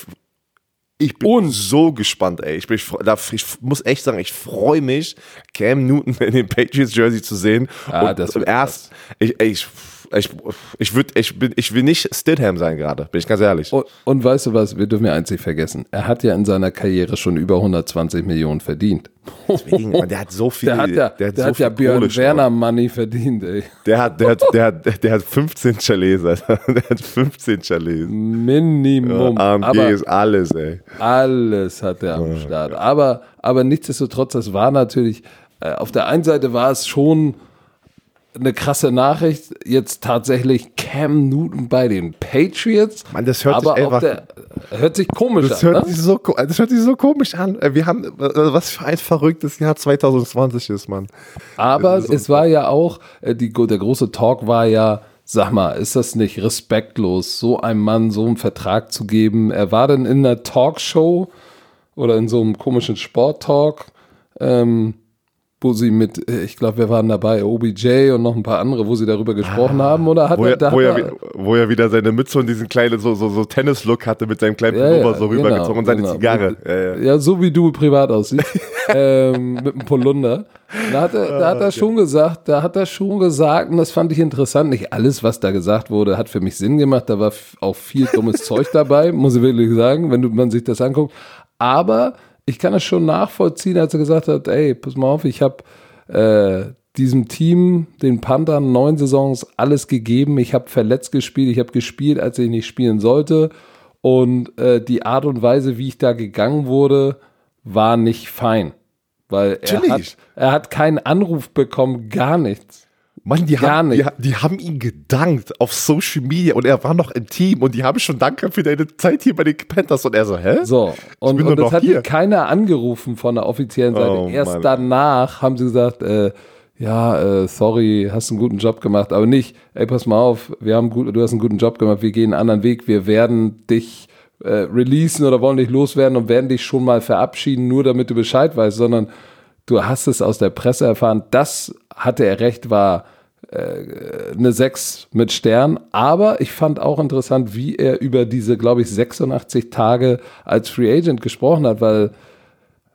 ich bin so gespannt, ey. Ich, bin, ich, ich muss echt sagen, ich freue mich, Cam Newton in dem Patriots Jersey zu sehen. Ah, und das wird erst, ich, ey, ich, ich, ich, würd, ich, bin, ich will nicht Stidham sein gerade, bin ich ganz ehrlich. Und, und weißt du was, wir dürfen ja eins nicht vergessen. Er hat ja in seiner Karriere schon über 120 Millionen verdient. Deswegen, der hat so viel, Der hat ja, der so hat ja Björn Kohle. Werner Money verdient, ey. Der hat, der hat, der hat, der hat 15 Chalets, Alter. Der hat 15 Chalets. Minimum. AMG aber ist alles, ey. alles hat er am Start. Aber, aber nichtsdestotrotz, das war natürlich, äh, auf der einen Seite war es schon eine krasse Nachricht, jetzt tatsächlich Cam Newton bei den Patriots. Mann, das hört sich aber einfach- auf der, hört sich komisch Das an. hört, Ne? sich so, das hört sich so komisch an. Äh, Wir haben, was für ein verrücktes Jahr 2020 ist, Mann. Aber es war ja auch, äh, die, der große Talk war ja, sag mal, ist das nicht respektlos, so einem Mann so einen Vertrag zu geben? Er war dann in einer Talkshow oder in so einem komischen Sporttalk, ähm, wo sie mit, äh, ich glaube, wir waren dabei, OBJ und noch ein paar andere, wo sie darüber gesprochen haben, oder hat Wo er, da wo, er, wo er wieder seine Mütze und diesen kleinen so, so, so Tennis-Look hatte mit seinem kleinen Ja, Pullover ja, so genau, rübergezogen und seine genau. Zigarre. Ja, ja. Ja, so wie du privat aussiehst, ähm, mit einem Polunder. Da hat, er, da hat er schon gesagt, da hat er schon gesagt, und das fand ich interessant, nicht alles, was da gesagt wurde, hat für mich Sinn gemacht, da war auch viel dummes Zeug dabei, muss ich wirklich sagen, wenn du, man sich das anguckt. Aber ich kann es schon nachvollziehen, als er gesagt hat, ey, pass mal auf, ich habe äh, diesem Team, den Panthern, neun Saisons alles gegeben. Ich habe verletzt gespielt, ich habe gespielt, als ich nicht spielen sollte. Und äh, die Art und Weise, wie ich da gegangen wurde, war nicht fein. Weil er Natürlich. hat, er hat keinen Anruf bekommen, gar nichts. Mann, die Gar haben, nicht. die, die haben ihn gedankt auf Social Media und er war noch im Team und die haben schon Danke für deine Zeit hier bei den Panthers und er so, hä? So, und, und das hat hier. keiner angerufen von der offiziellen Seite. Oh, Erst Mann. danach haben sie gesagt, äh, ja, äh, sorry, hast einen guten Job gemacht, aber nicht, ey, pass mal auf, wir haben gut, du hast einen guten Job gemacht, wir gehen einen anderen Weg, wir werden dich äh, releasen oder wollen dich loswerden und werden dich schon mal verabschieden, nur damit du Bescheid weißt, sondern du hast es aus der Presse erfahren, das hatte er recht, war eine 6 mit Stern, aber ich fand auch interessant, wie er über diese, glaube ich, 86 Tage als Free Agent gesprochen hat, weil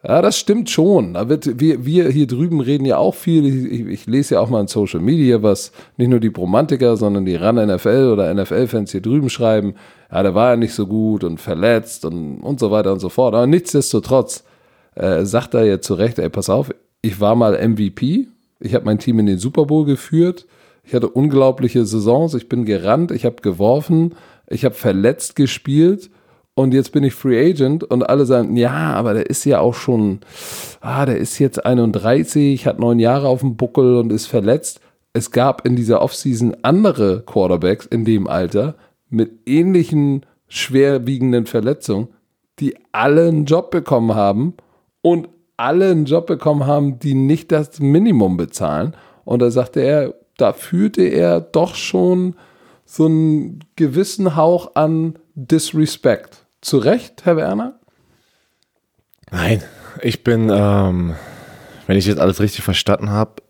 ja, das stimmt schon. Da wird, wir, wir hier drüben reden ja auch viel. Ich, ich, lese ja auch mal in Social Media, was nicht nur die Bromantiker, sondern die RAN NFL oder NFL-Fans hier drüben schreiben. Ja, der war ja nicht so gut und verletzt und, und so weiter und so fort. Aber nichtsdestotrotz äh, sagt er jetzt zu Recht, ey, pass auf, ich war mal MVP. Ich habe mein Team in den Super Bowl geführt. Ich hatte unglaubliche Saisons. Ich bin gerannt, ich habe geworfen, ich habe verletzt gespielt und jetzt bin ich Free Agent und alle sagen, ja, aber der ist ja auch schon, ah, der ist jetzt 31, hat neun Jahre auf dem Buckel und ist verletzt. Es gab in dieser Offseason andere Quarterbacks in dem Alter mit ähnlichen schwerwiegenden Verletzungen, die alle einen Job bekommen haben und alle einen Job bekommen haben, die nicht das Minimum bezahlen. Und da sagte er, da fühlte er doch schon so einen gewissen Hauch an Disrespect. Zu Recht, Herr Werner? Nein, ich bin, ähm, wenn ich jetzt alles richtig verstanden habe,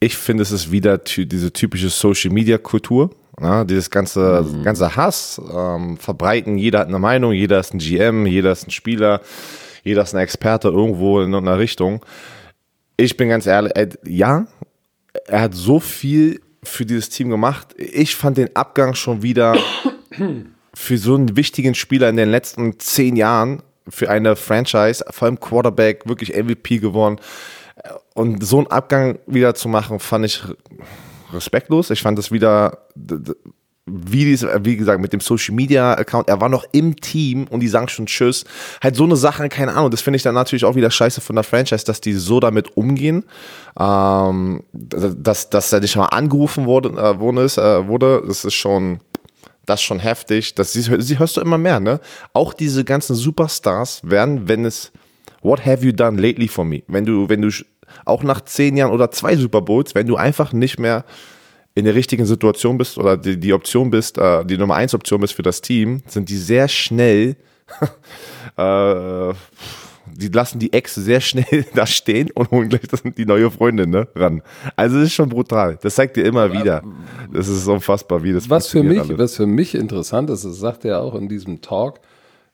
ich finde, es ist wieder diese typische Social Media Kultur. Ja, dieses ganze, mhm. ganze Hass, ähm, verbreiten, jeder hat eine Meinung, jeder ist ein GM, jeder ist ein Spieler, jeder ist ein Experte irgendwo in einer Richtung. Ich bin ganz ehrlich, äh, ja, er hat so viel für dieses Team gemacht. Ich fand den Abgang schon wieder für so einen wichtigen Spieler in den letzten zehn Jahren, für eine Franchise, vor allem Quarterback, wirklich MVP geworden. Und so einen Abgang wieder zu machen, fand ich respektlos. Ich fand das wieder, wie, dies, wie gesagt, mit dem Social Media Account, er war noch im Team und die sagen schon Tschüss. Halt so eine Sache, keine Ahnung. Das finde ich dann natürlich auch wieder scheiße von der Franchise, dass die so damit umgehen. Ähm, dass, dass er nicht mal angerufen wurde, äh, äh, wurde, das ist schon, das ist schon heftig. Das sie, sie hörst du immer mehr, ne? Auch diese ganzen Superstars werden, wenn es What have you done lately for me? Wenn du, wenn du auch nach zehn Jahren oder zwei Super Bowls, wenn du einfach nicht mehr in der richtigen Situation bist oder die, die Option bist, äh, die Nummer eins Option bist für das Team, sind die sehr schnell, äh, die lassen die Ex sehr schnell da stehen und holen gleich die neue Freundin ne, ran. Also das ist schon brutal. Das zeigt dir immer wieder. Das ist unfassbar, wie das was für mich, alles. Was für mich interessant ist, das sagt er auch in diesem Talk,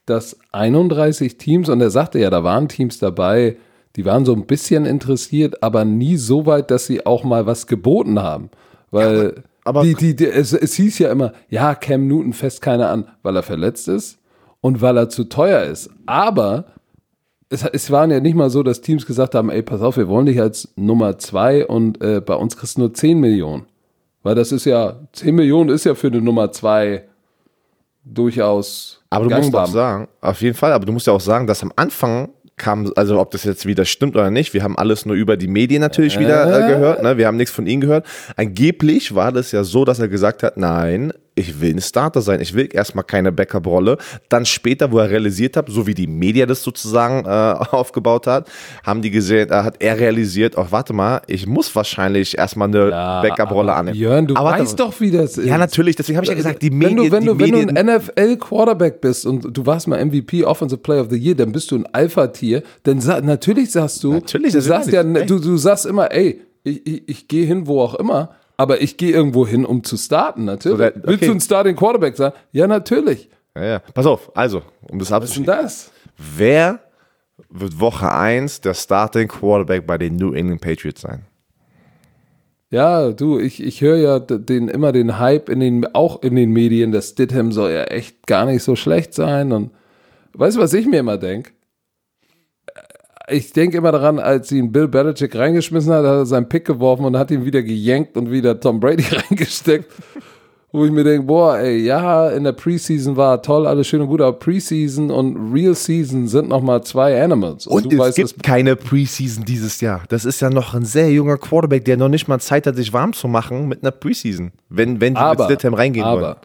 dass 31 Teams, und er sagte ja, da waren Teams dabei, die waren so ein bisschen interessiert, aber nie so weit, dass sie auch mal was geboten haben. Weil ja, aber, aber die, die, die, es, es hieß ja immer, ja, Cam Newton fest keiner an, weil er verletzt ist und weil er zu teuer ist. Aber es, es waren ja nicht mal so, dass Teams gesagt haben, ey, pass auf, wir wollen dich als Nummer zwei und äh, bei uns kriegst du nur 10 Millionen. Weil das ist ja, 10 Millionen ist ja für eine Nummer zwei durchaus. Aber du gangbar. musst auch sagen, auf jeden Fall, aber du musst ja auch sagen, dass am Anfang kam, also ob das jetzt wieder stimmt oder nicht, wir haben alles nur über die Medien natürlich äh. wieder äh, gehört, ne? wir haben nichts von ihm gehört. Angeblich war das ja so, dass er gesagt hat, nein, ich will ein Starter sein, ich will erstmal keine Backup-Rolle. Dann später, wo er realisiert hat, so wie die Media das sozusagen äh, aufgebaut hat, haben die gesehen, äh, hat er realisiert, ach warte mal, ich muss wahrscheinlich erstmal eine ja, Backup-Rolle annehmen. Jörn, du aber weißt doch, wie das ist. Ja, natürlich, deswegen habe ich ja gesagt, die Medien. Wenn du, wenn du, wenn du ein NFL-Quarterback bist und du warst mal MVP, Offensive Player of the Year, dann bist du ein Alpha-Tier, dann sa natürlich sagst du, natürlich, du sagst ja, du, du sagst immer, ey, ich, ich, ich gehe hin, wo auch immer aber ich gehe irgendwo hin, um zu starten, natürlich. So, okay. Willst du ein Starting Quarterback sein? Ja, natürlich. Ja, ja. Pass auf, also, um das abzuschließen. Was ist denn das? Wer wird Woche 1 der Starting Quarterback bei den New England Patriots sein? Ja, du, ich, ich höre ja den, immer den Hype in den, auch in den Medien, dass Stidham soll ja echt gar nicht so schlecht sein. Und weißt du, was ich mir immer denke? Ich denke immer daran, als ihn Bill Belichick reingeschmissen hat, hat er seinen Pick geworfen und hat ihn wieder gejenkt und wieder Tom Brady reingesteckt. Wo ich mir denke, boah, ey, ja, in der Preseason war toll, alles schön und gut, aber Preseason und Real Season sind nochmal zwei Animals. Und, und es weißt, gibt keine Preseason dieses Jahr. Das ist ja noch ein sehr junger Quarterback, der noch nicht mal Zeit hat, sich warm zu machen mit einer Preseason, wenn, wenn die aber, mit Stidham reingehen aber, wollen.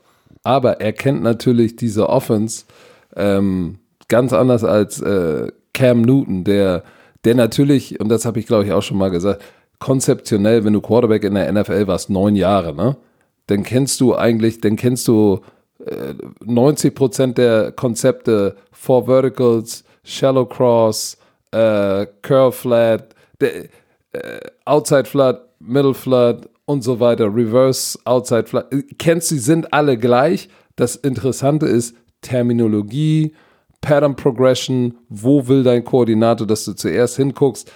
Aber er kennt natürlich diese Offense ähm, ganz anders als äh, Cam Newton, der, der natürlich, und das habe ich glaube ich auch schon mal gesagt, konzeptionell, wenn du Quarterback in der NFL warst, neun Jahre, ne? Dann kennst du eigentlich, dann kennst du äh, 90 Prozent der Konzepte, Four Verticals, Shallow Cross, äh, Curl Flat, der, äh, Outside Flat, Middle Flat und so weiter, Reverse, Outside Flat. Kennst du, sind alle gleich. Das Interessante ist Terminologie, Pattern Progression, wo will dein Koordinator, dass du zuerst hinguckst,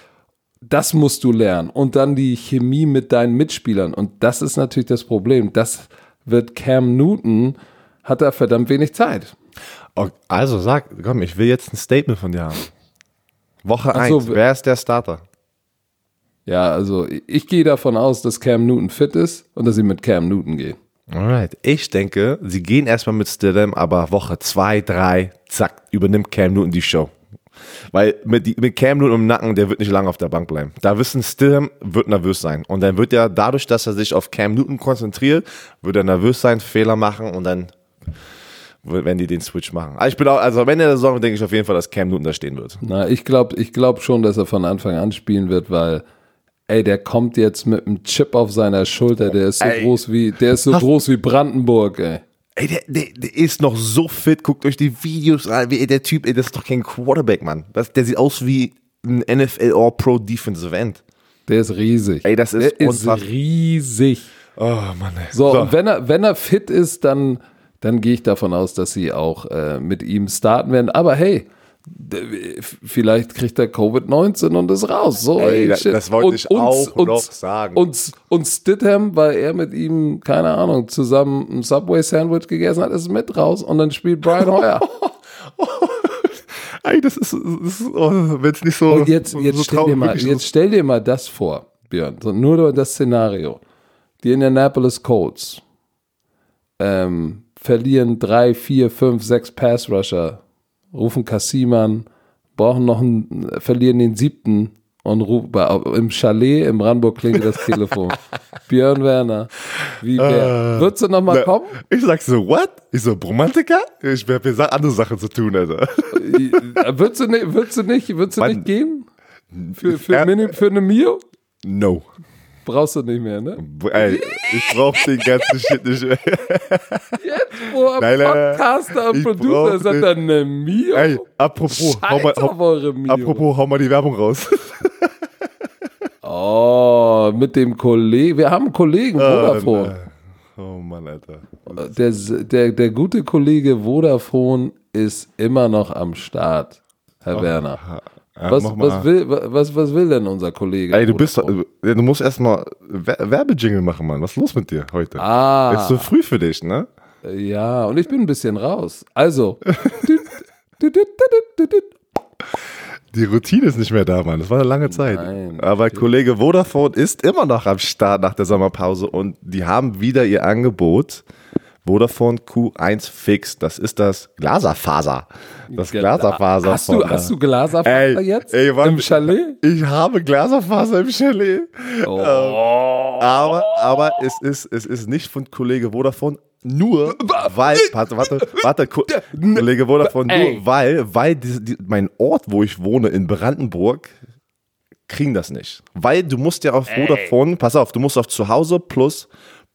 das musst du lernen. Und dann die Chemie mit deinen Mitspielern. Und das ist natürlich das Problem. Das wird Cam Newton, hat er verdammt wenig Zeit. Also sag, komm, ich will jetzt ein Statement von dir haben. Woche 1, so, wer ist der Starter? Ja, also ich gehe davon aus, dass Cam Newton fit ist und dass sie mit Cam Newton gehen. Alright. Ich denke, sie gehen erstmal mit Stidham, aber Woche zwei, drei, zack, übernimmt Cam Newton die Show. Weil mit, mit Cam Newton im Nacken, der wird nicht lange auf der Bank bleiben. Da wissen Stidham wird nervös sein. Und dann wird er dadurch, dass er sich auf Cam Newton konzentriert, wird er nervös sein, Fehler machen und dann wenn die den Switch machen. Also ich bin auch, also am Ende der Saison denke ich auf jeden Fall, dass Cam Newton da stehen wird. Na, ich glaube ich glaub schon, dass er von Anfang an spielen wird, weil ey, der kommt jetzt mit einem Chip auf seiner Schulter, der ist so ey, groß wie, der ist so groß wie Brandenburg, ey. Ey, der, der, der, ist noch so fit. Guckt euch die Videos an. Der Typ, ey, das ist doch kein Quarterback, Mann. Das, der sieht aus wie ein NFL All-Pro Defensive End. Der ist riesig. Ey, das ist, der ist riesig. Oh, Mann. Ey. So, so, und wenn er, wenn er fit ist, dann, dann gehe ich davon aus, dass sie auch äh, mit ihm starten werden. Aber hey, vielleicht kriegt er Covid-19 und ist raus. So, ey, das, das wollte und, ich auch und, noch sagen. Und, und Stidham, weil er mit ihm, keine Ahnung, zusammen ein Subway-Sandwich gegessen hat, ist mit raus und dann spielt Brian Hoyer. ey, das ist, das ist oh, wenn es nicht so. Und jetzt, jetzt, so stell dir mal, jetzt stell dir mal das vor, Björn, so nur das Szenario. Die Indianapolis Colts ähm, verlieren drei, vier, fünf, sechs Pass-Rusher rufen Kassim an, brauchen noch einen, verlieren den siebten und rufen, im Chalet im Brandenburg klingelt das Telefon. Björn Werner, wie wär, uh, würdest du noch mal kommen? Ich sag so, what? Ich so, Romantiker? Ich hab mir andere Sachen zu tun, Alter. würdest du nicht, würdest du nicht, würdest du nicht gehen? Für, für, äh, für eine Mio? No. Brauchst du nicht mehr, ne? Ey, ich brauch den ganzen Shit nicht mehr. Jetzt, wo am nein, Podcaster am Producer sagt dann eine Mio. Ey, apropos, hau mal, hau, apropos, hau mal die Werbung raus. oh, mit dem Kollegen. Wir haben einen Kollegen, Vodafone. Oh, oh Mann, Alter. Der, der, der gute Kollege Vodafone ist immer noch am Start, Herr oh, Werner. Ja, was, was, will, was, was will denn unser Kollege? Ey, du bist, du musst erstmal Werbejingle machen, Mann. Was ist los mit dir heute? Ah. Ist so früh für dich, ne? Ja, und ich bin ein bisschen raus. Also. Die Routine ist nicht mehr da, Mann. Das war eine lange Zeit. Nein, Aber Kollege Vodafone ist immer noch am Start nach der Sommerpause und die haben wieder ihr Angebot Vodafone Q1 Fix. Das ist das Glaserfaser. Das Glaserfaser. Hast du, hast du Glaserfaser ey, jetzt ey, Mann, im Chalet? Ich habe Glaserfaser im Chalet. Oh. Ähm, aber, aber es ist, es ist nicht von Kollege Vodafone, nur weil, warte, warte, warte, Kollege Vodafone, nur weil, weil die, die, mein Ort, wo ich wohne, in Brandenburg, kriegen das nicht. Weil du musst ja auf Vodafone, pass auf, du musst auf Zuhause plus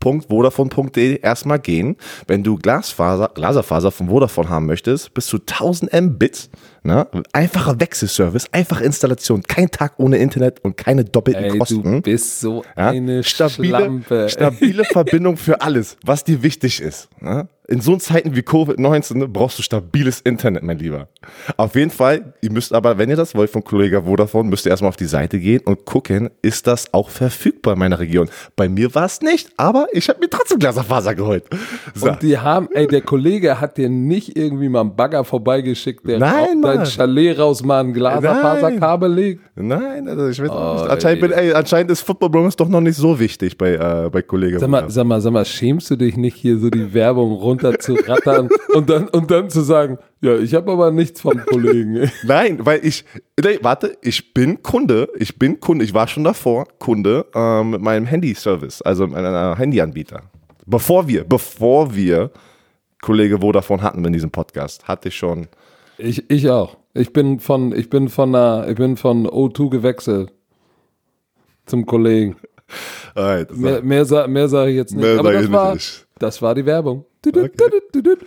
www.vodafone.de erstmal gehen. Wenn du Glasfaser, Glaserfaser von Vodafone haben möchtest, bis zu 1000 Mbit Ne? Einfacher Wechselservice, einfache Installation, kein Tag ohne Internet und keine doppelten Ey, Kosten. Du bist so ja? eine stabile, Schlampe. Stabile Verbindung für alles, was dir wichtig ist. Ne? In so Zeiten wie Covid-19 brauchst du stabiles Internet, mein Lieber. Auf jeden Fall, ihr müsst aber, wenn ihr das wollt von Kollege Vodafone, müsst ihr erstmal auf die Seite gehen und gucken, ist das auch verfügbar in meiner Region. Bei mir war es nicht, aber ich habe mir trotzdem Glaserfaser geholt. So. Und die haben, ey, der Kollege hat dir nicht irgendwie mal einen Bagger vorbeigeschickt, der Nein, dein Chalet rausmachen, Glaserfaserkabel legt? Nein, also ich weiß oh, nicht. Anscheinend, bin, ey, anscheinend ist Football Bromance doch noch nicht so wichtig bei, äh, bei Kollegen. Sag mal, sag mal, sag mal, schämst du dich nicht hier so die Werbung runter zu rattern und dann, und dann zu sagen, ja, ich habe aber nichts vom Kollegen. Nein, weil ich, nee, warte, ich bin Kunde, ich bin Kunde, ich war schon davor Kunde äh, mit meinem Handy-Service, also mit einem Handyanbieter. Bevor wir, bevor wir Kollege Vodafone hatten in diesem Podcast, hatte ich schon ich, ich auch. Ich bin von, ich bin von einer, ich bin von O2 gewechselt zum Kollegen. Alright, mehr, mehr, mehr sage ich jetzt nicht. Aber das war, nicht. das war die Werbung. Okay.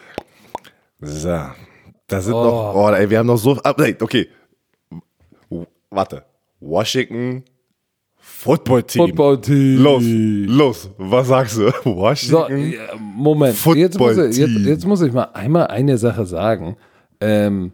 So. Da sind oh. noch, oh, ey, wir haben noch so, okay. Warte. Washington Football Team. Football Team. Los, los, was sagst du? Washington. So, Moment, Football jetzt muss, ich, jetzt, jetzt muss ich mal einmal eine Sache sagen. Ähm,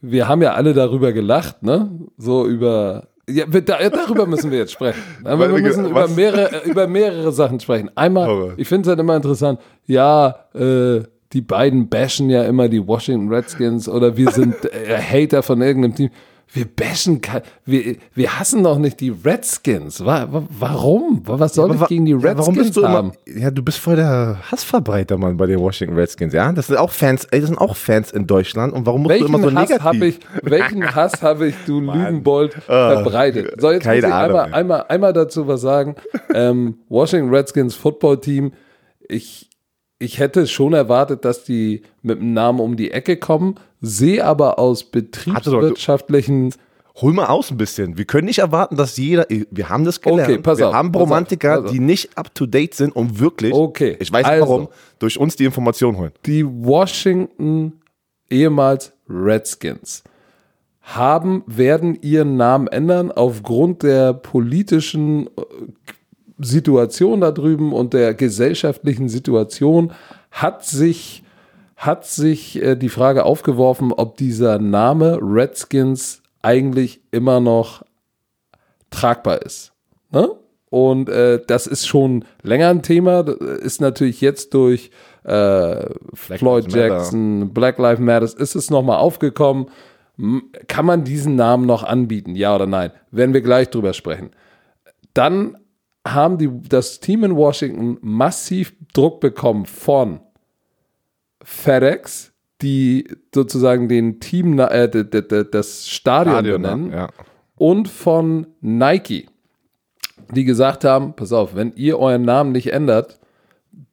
wir haben ja alle darüber gelacht, ne? So über. Ja, darüber müssen wir jetzt sprechen. Aber wir müssen über mehrere, über mehrere Sachen sprechen. Einmal, ich finde es halt immer interessant, ja, äh, die beiden bashen ja immer die Washington Redskins oder wir sind äh, Hater von irgendeinem Team. Wir bashen, wir, wir hassen doch nicht die Redskins. Warum? Was soll ja, ich gegen die Redskins warum bist du haben? Immer, ja, du bist voll der Hassverbreiter, Mann, bei den Washington Redskins. Ja, das sind auch Fans, ey, das sind auch Fans in Deutschland. Und warum musst welchen du immer so Hass negativ? Ich, welchen Hass habe ich, du Lügenbold, verbreitet? So, jetzt muss ich einmal, einmal, einmal dazu was sagen. Ähm, Washington Redskins Football Team, ich, ich hätte schon erwartet, dass die mit dem Namen um die Ecke kommen, sehe aber aus betriebswirtschaftlichen. Hol mal aus ein bisschen. Wir können nicht erwarten, dass jeder. Wir haben das gelernt. Okay, pass wir auf, haben Romantiker, die nicht up to date sind und wirklich. Okay. Ich weiß also, warum. Durch uns die Information holen. Die Washington ehemals Redskins haben werden ihren Namen ändern aufgrund der politischen äh, Situation da drüben und der gesellschaftlichen Situation hat sich, hat sich äh, die Frage aufgeworfen, ob dieser Name Redskins eigentlich immer noch tragbar ist. Ne? Und äh, das ist schon länger ein Thema, das ist natürlich jetzt durch äh, Floyd Jackson, Matter. Black Lives Matter, ist es nochmal aufgekommen. Kann man diesen Namen noch anbieten, ja oder nein? Werden wir gleich drüber sprechen. Dann haben die, das Team in Washington massiv Druck bekommen von FedEx, die sozusagen den Team, äh, das Stadion, Stadion benennen, ja. und von Nike, die gesagt haben: Pass auf, wenn ihr euren Namen nicht ändert,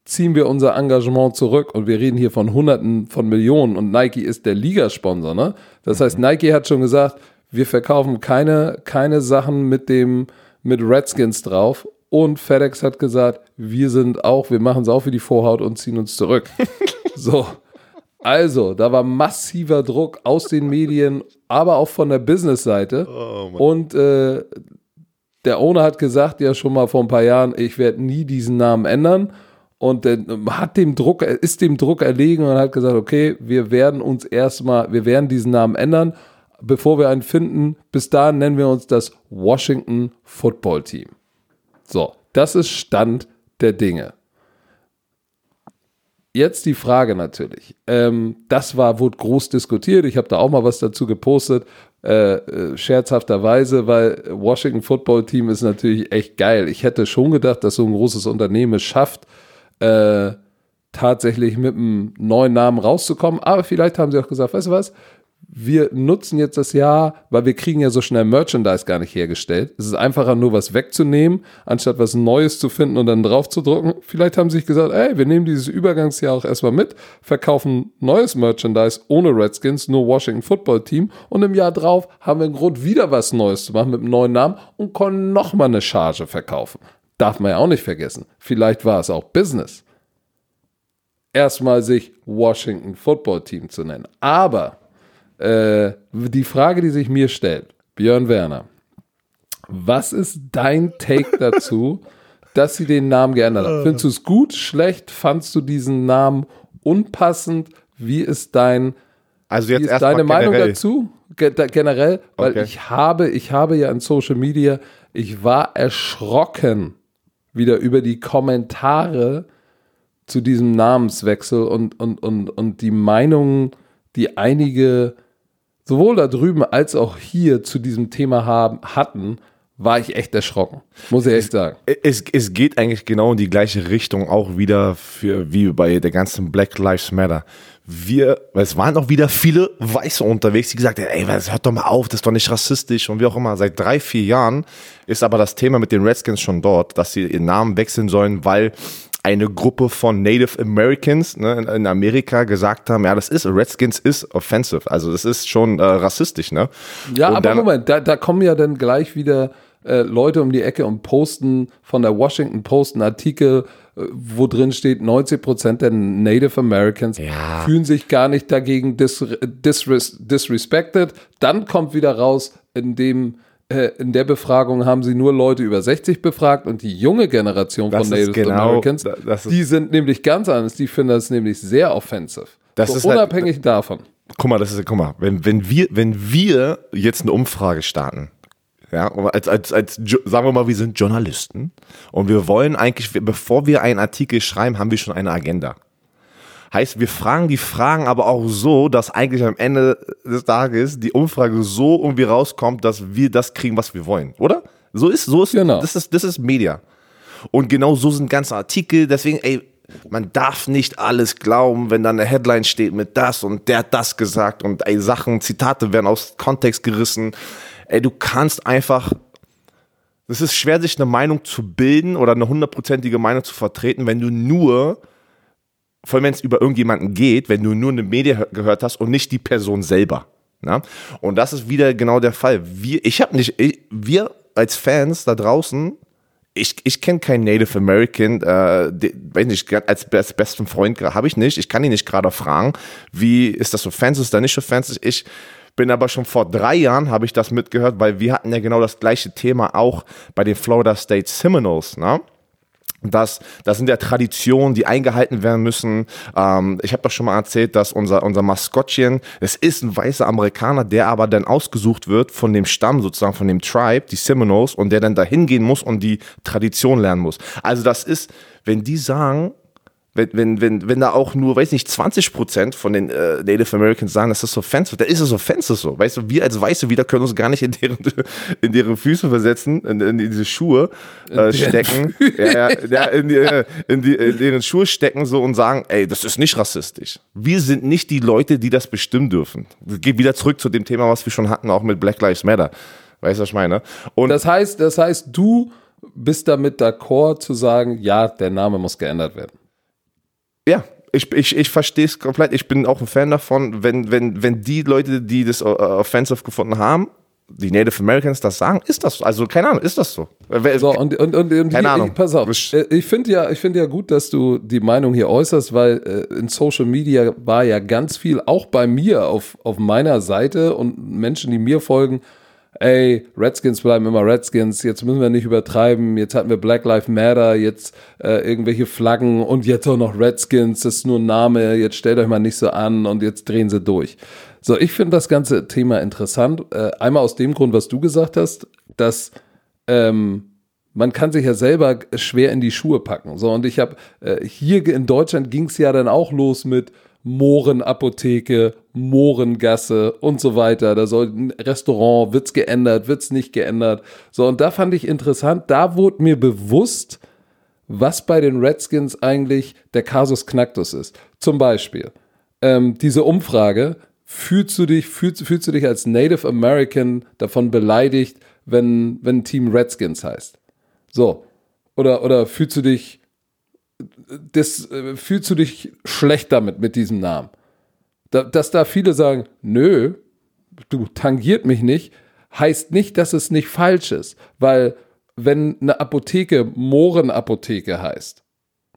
ziehen wir unser Engagement zurück und wir reden hier von Hunderten von Millionen und Nike ist der Ligasponsor. Ne? Das heißt, Nike hat schon gesagt, wir verkaufen keine, keine Sachen mit dem mit Redskins drauf und FedEx hat gesagt, wir sind auch, wir machen es auch für die Vorhaut und ziehen uns zurück. so. Also, da war massiver Druck aus den Medien, aber auch von der Business-Seite. Oh, und äh, der Owner hat gesagt, ja schon mal vor ein paar Jahren, ich werde nie diesen Namen ändern. Und äh, hat dem Druck, ist dem Druck erlegen und hat gesagt, okay, wir werden uns erstmal, wir werden diesen Namen ändern, bevor wir einen finden. Bis dahin nennen wir uns das Washington Football Team. So, das ist Stand der Dinge. Jetzt die Frage natürlich. Ähm, das war, wurde groß diskutiert. Ich habe da auch mal was dazu gepostet, äh, äh, scherzhafterweise, weil Washington Football Team ist natürlich echt geil. Ich hätte schon gedacht, dass so ein großes Unternehmen es schafft, äh, tatsächlich mit einem neuen Namen rauszukommen. Aber vielleicht haben sie auch gesagt, weißt du was, wir nutzen jetzt das Jahr, weil wir kriegen ja so schnell Merchandise gar nicht hergestellt. Es ist einfacher, nur was wegzunehmen, anstatt was Neues zu finden und dann drauf zu drucken. Vielleicht haben sie sich gesagt, ey, wir nehmen dieses Übergangsjahr auch erstmal mit, verkaufen neues Merchandise ohne Redskins, nur Washington Football Team und im Jahr drauf haben wir einen Grund, wieder was Neues zu machen mit einem neuen Namen und können nochmal eine Charge verkaufen. Darf man ja auch nicht vergessen. Vielleicht war es auch Business. Erstmal sich Washington Football Team zu nennen. Aber äh, die Frage, die sich mir stellt, Björn Werner, was ist dein Take dazu, dass sie den Namen geändert haben? Findest du es gut, schlecht? Fandst du diesen Namen unpassend? Wie ist dein also jetzt wie ist deine Meinung dazu? Ge generell, weil okay. ich habe, ich habe ja in Social Media, ich war erschrocken wieder über die Kommentare zu diesem Namenswechsel und, und, und, und die Meinungen, die einige sowohl da drüben als auch hier zu diesem Thema haben, hatten, war ich echt erschrocken. Muss ich echt sagen. Es, es geht eigentlich genau in die gleiche Richtung, auch wieder für, wie bei der ganzen Black Lives Matter. Wir, es waren auch wieder viele Weiße unterwegs, die gesagt haben, ey, hört doch mal auf, das ist doch nicht rassistisch und wie auch immer. Seit drei, vier Jahren ist aber das Thema mit den Redskins schon dort, dass sie ihren Namen wechseln sollen, weil eine Gruppe von Native Americans ne, in Amerika gesagt haben, ja, das ist, Redskins ist offensive. Also das ist schon äh, rassistisch, ne? Ja, und aber dann, Moment, da, da kommen ja dann gleich wieder äh, Leute um die Ecke und posten von der Washington Post einen Artikel, äh, wo drin steht, 90 Prozent der Native Americans ja. fühlen sich gar nicht dagegen dis, disres, disrespected. Dann kommt wieder raus, in dem in der Befragung haben sie nur Leute über 60 befragt und die junge Generation von Native genau, Americans, die sind nämlich ganz anders, die finden das nämlich sehr offensive. Das so ist halt unabhängig halt, davon. Guck mal, das ist, guck mal, wenn, wenn wir, wenn wir jetzt eine Umfrage starten, ja, als, als, als, sagen wir mal, wir sind Journalisten und wir wollen eigentlich, bevor wir einen Artikel schreiben, haben wir schon eine Agenda. Heißt, wir fragen die Fragen aber auch so, dass eigentlich am Ende des Tages die Umfrage so irgendwie rauskommt, dass wir das kriegen, was wir wollen, oder? So ist, so ist, genau. das ist, das ist Media. Und genau so sind ganze Artikel, deswegen, ey, man darf nicht alles glauben, wenn da eine Headline steht mit das und der hat das gesagt und ey, Sachen, Zitate werden aus Kontext gerissen. Ey, du kannst einfach, es ist schwer, sich eine Meinung zu bilden oder eine hundertprozentige Meinung zu vertreten, wenn du nur, vor allem wenn es über irgendjemanden geht, wenn du nur eine Media gehört hast und nicht die Person selber. Na? Und das ist wieder genau der Fall. Wir, ich habe nicht, ich, wir als Fans da draußen ich, ich kenne keinen Native American, äh, die, weiß nicht, als, als besten Freund habe ich nicht. Ich kann ihn nicht gerade fragen, wie ist das so Fans, ist da nicht so Fans? Ich bin aber schon vor drei Jahren, habe ich das mitgehört, weil wir hatten ja genau das gleiche Thema auch bei den Florida State Seminoles, ne? Das, das sind ja Traditionen, die eingehalten werden müssen. Ähm, ich habe doch schon mal erzählt, dass unser, unser Maskottchen, es ist ein weißer Amerikaner, der aber dann ausgesucht wird von dem Stamm, sozusagen von dem Tribe, die Seminoles, und der dann dahin gehen muss und die Tradition lernen muss. Also das ist, wenn die sagen, wenn, wenn, wenn, wenn da auch nur, weiß nicht, 20 Prozent von den äh, Native Americans sagen, dass das so offensive dann ist es offensive so. Weißt du, wir als Weiße wieder können uns gar nicht in deren, in deren Füße versetzen, in, in diese Schuhe äh, stecken, ja, ja, in, die, in, die, in deren Schuhe stecken so und sagen, ey, das ist nicht rassistisch. Wir sind nicht die Leute, die das bestimmen dürfen. Geht wieder zurück zu dem Thema, was wir schon hatten, auch mit Black Lives Matter. Weißt du, was ich meine? Und das heißt, das heißt, du bist damit d'accord zu sagen, ja, der Name muss geändert werden. Ja, ich, ich, ich verstehe es komplett. Ich bin auch ein Fan davon, wenn, wenn, wenn die Leute, die das uh, offensive gefunden haben, die Native Americans das sagen, ist das so. Also keine Ahnung, ist das so. so und, und, und, und keine hier, Ahnung. Ich, pass auf, äh, ich finde ja, ich ja gut, dass du die Meinung hier äußerst, weil äh, in Social Media war ja ganz viel, auch bei mir auf, auf meiner Seite und Menschen, die mir folgen, ey, Redskins bleiben immer Redskins, jetzt müssen wir nicht übertreiben, jetzt hatten wir Black Lives Matter, jetzt äh, irgendwelche Flaggen und jetzt auch noch Redskins, das ist nur ein Name, jetzt stellt euch mal nicht so an und jetzt drehen sie durch. So, ich finde das ganze Thema interessant. Äh, einmal aus dem Grund, was du gesagt hast, dass ähm, man kann sich ja selber schwer in die Schuhe packen. So, und ich habe äh, hier in Deutschland ging es ja dann auch los mit Mohrenapotheke, Mohrengasse und so weiter. Da soll ein Restaurant, wird's geändert, wird's nicht geändert. So, und da fand ich interessant, da wurde mir bewusst, was bei den Redskins eigentlich der Kasus Knacktus ist. Zum Beispiel ähm, diese Umfrage, fühlst du dich, fühlst, fühlst du dich als Native American davon beleidigt, wenn, wenn Team Redskins heißt? So. Oder, oder fühlst du dich das äh, fühlst du dich schlecht damit, mit diesem Namen. Da, dass da viele sagen, nö, du tangiert mich nicht, heißt nicht, dass es nicht falsch ist. Weil wenn eine Apotheke Mohrenapotheke heißt,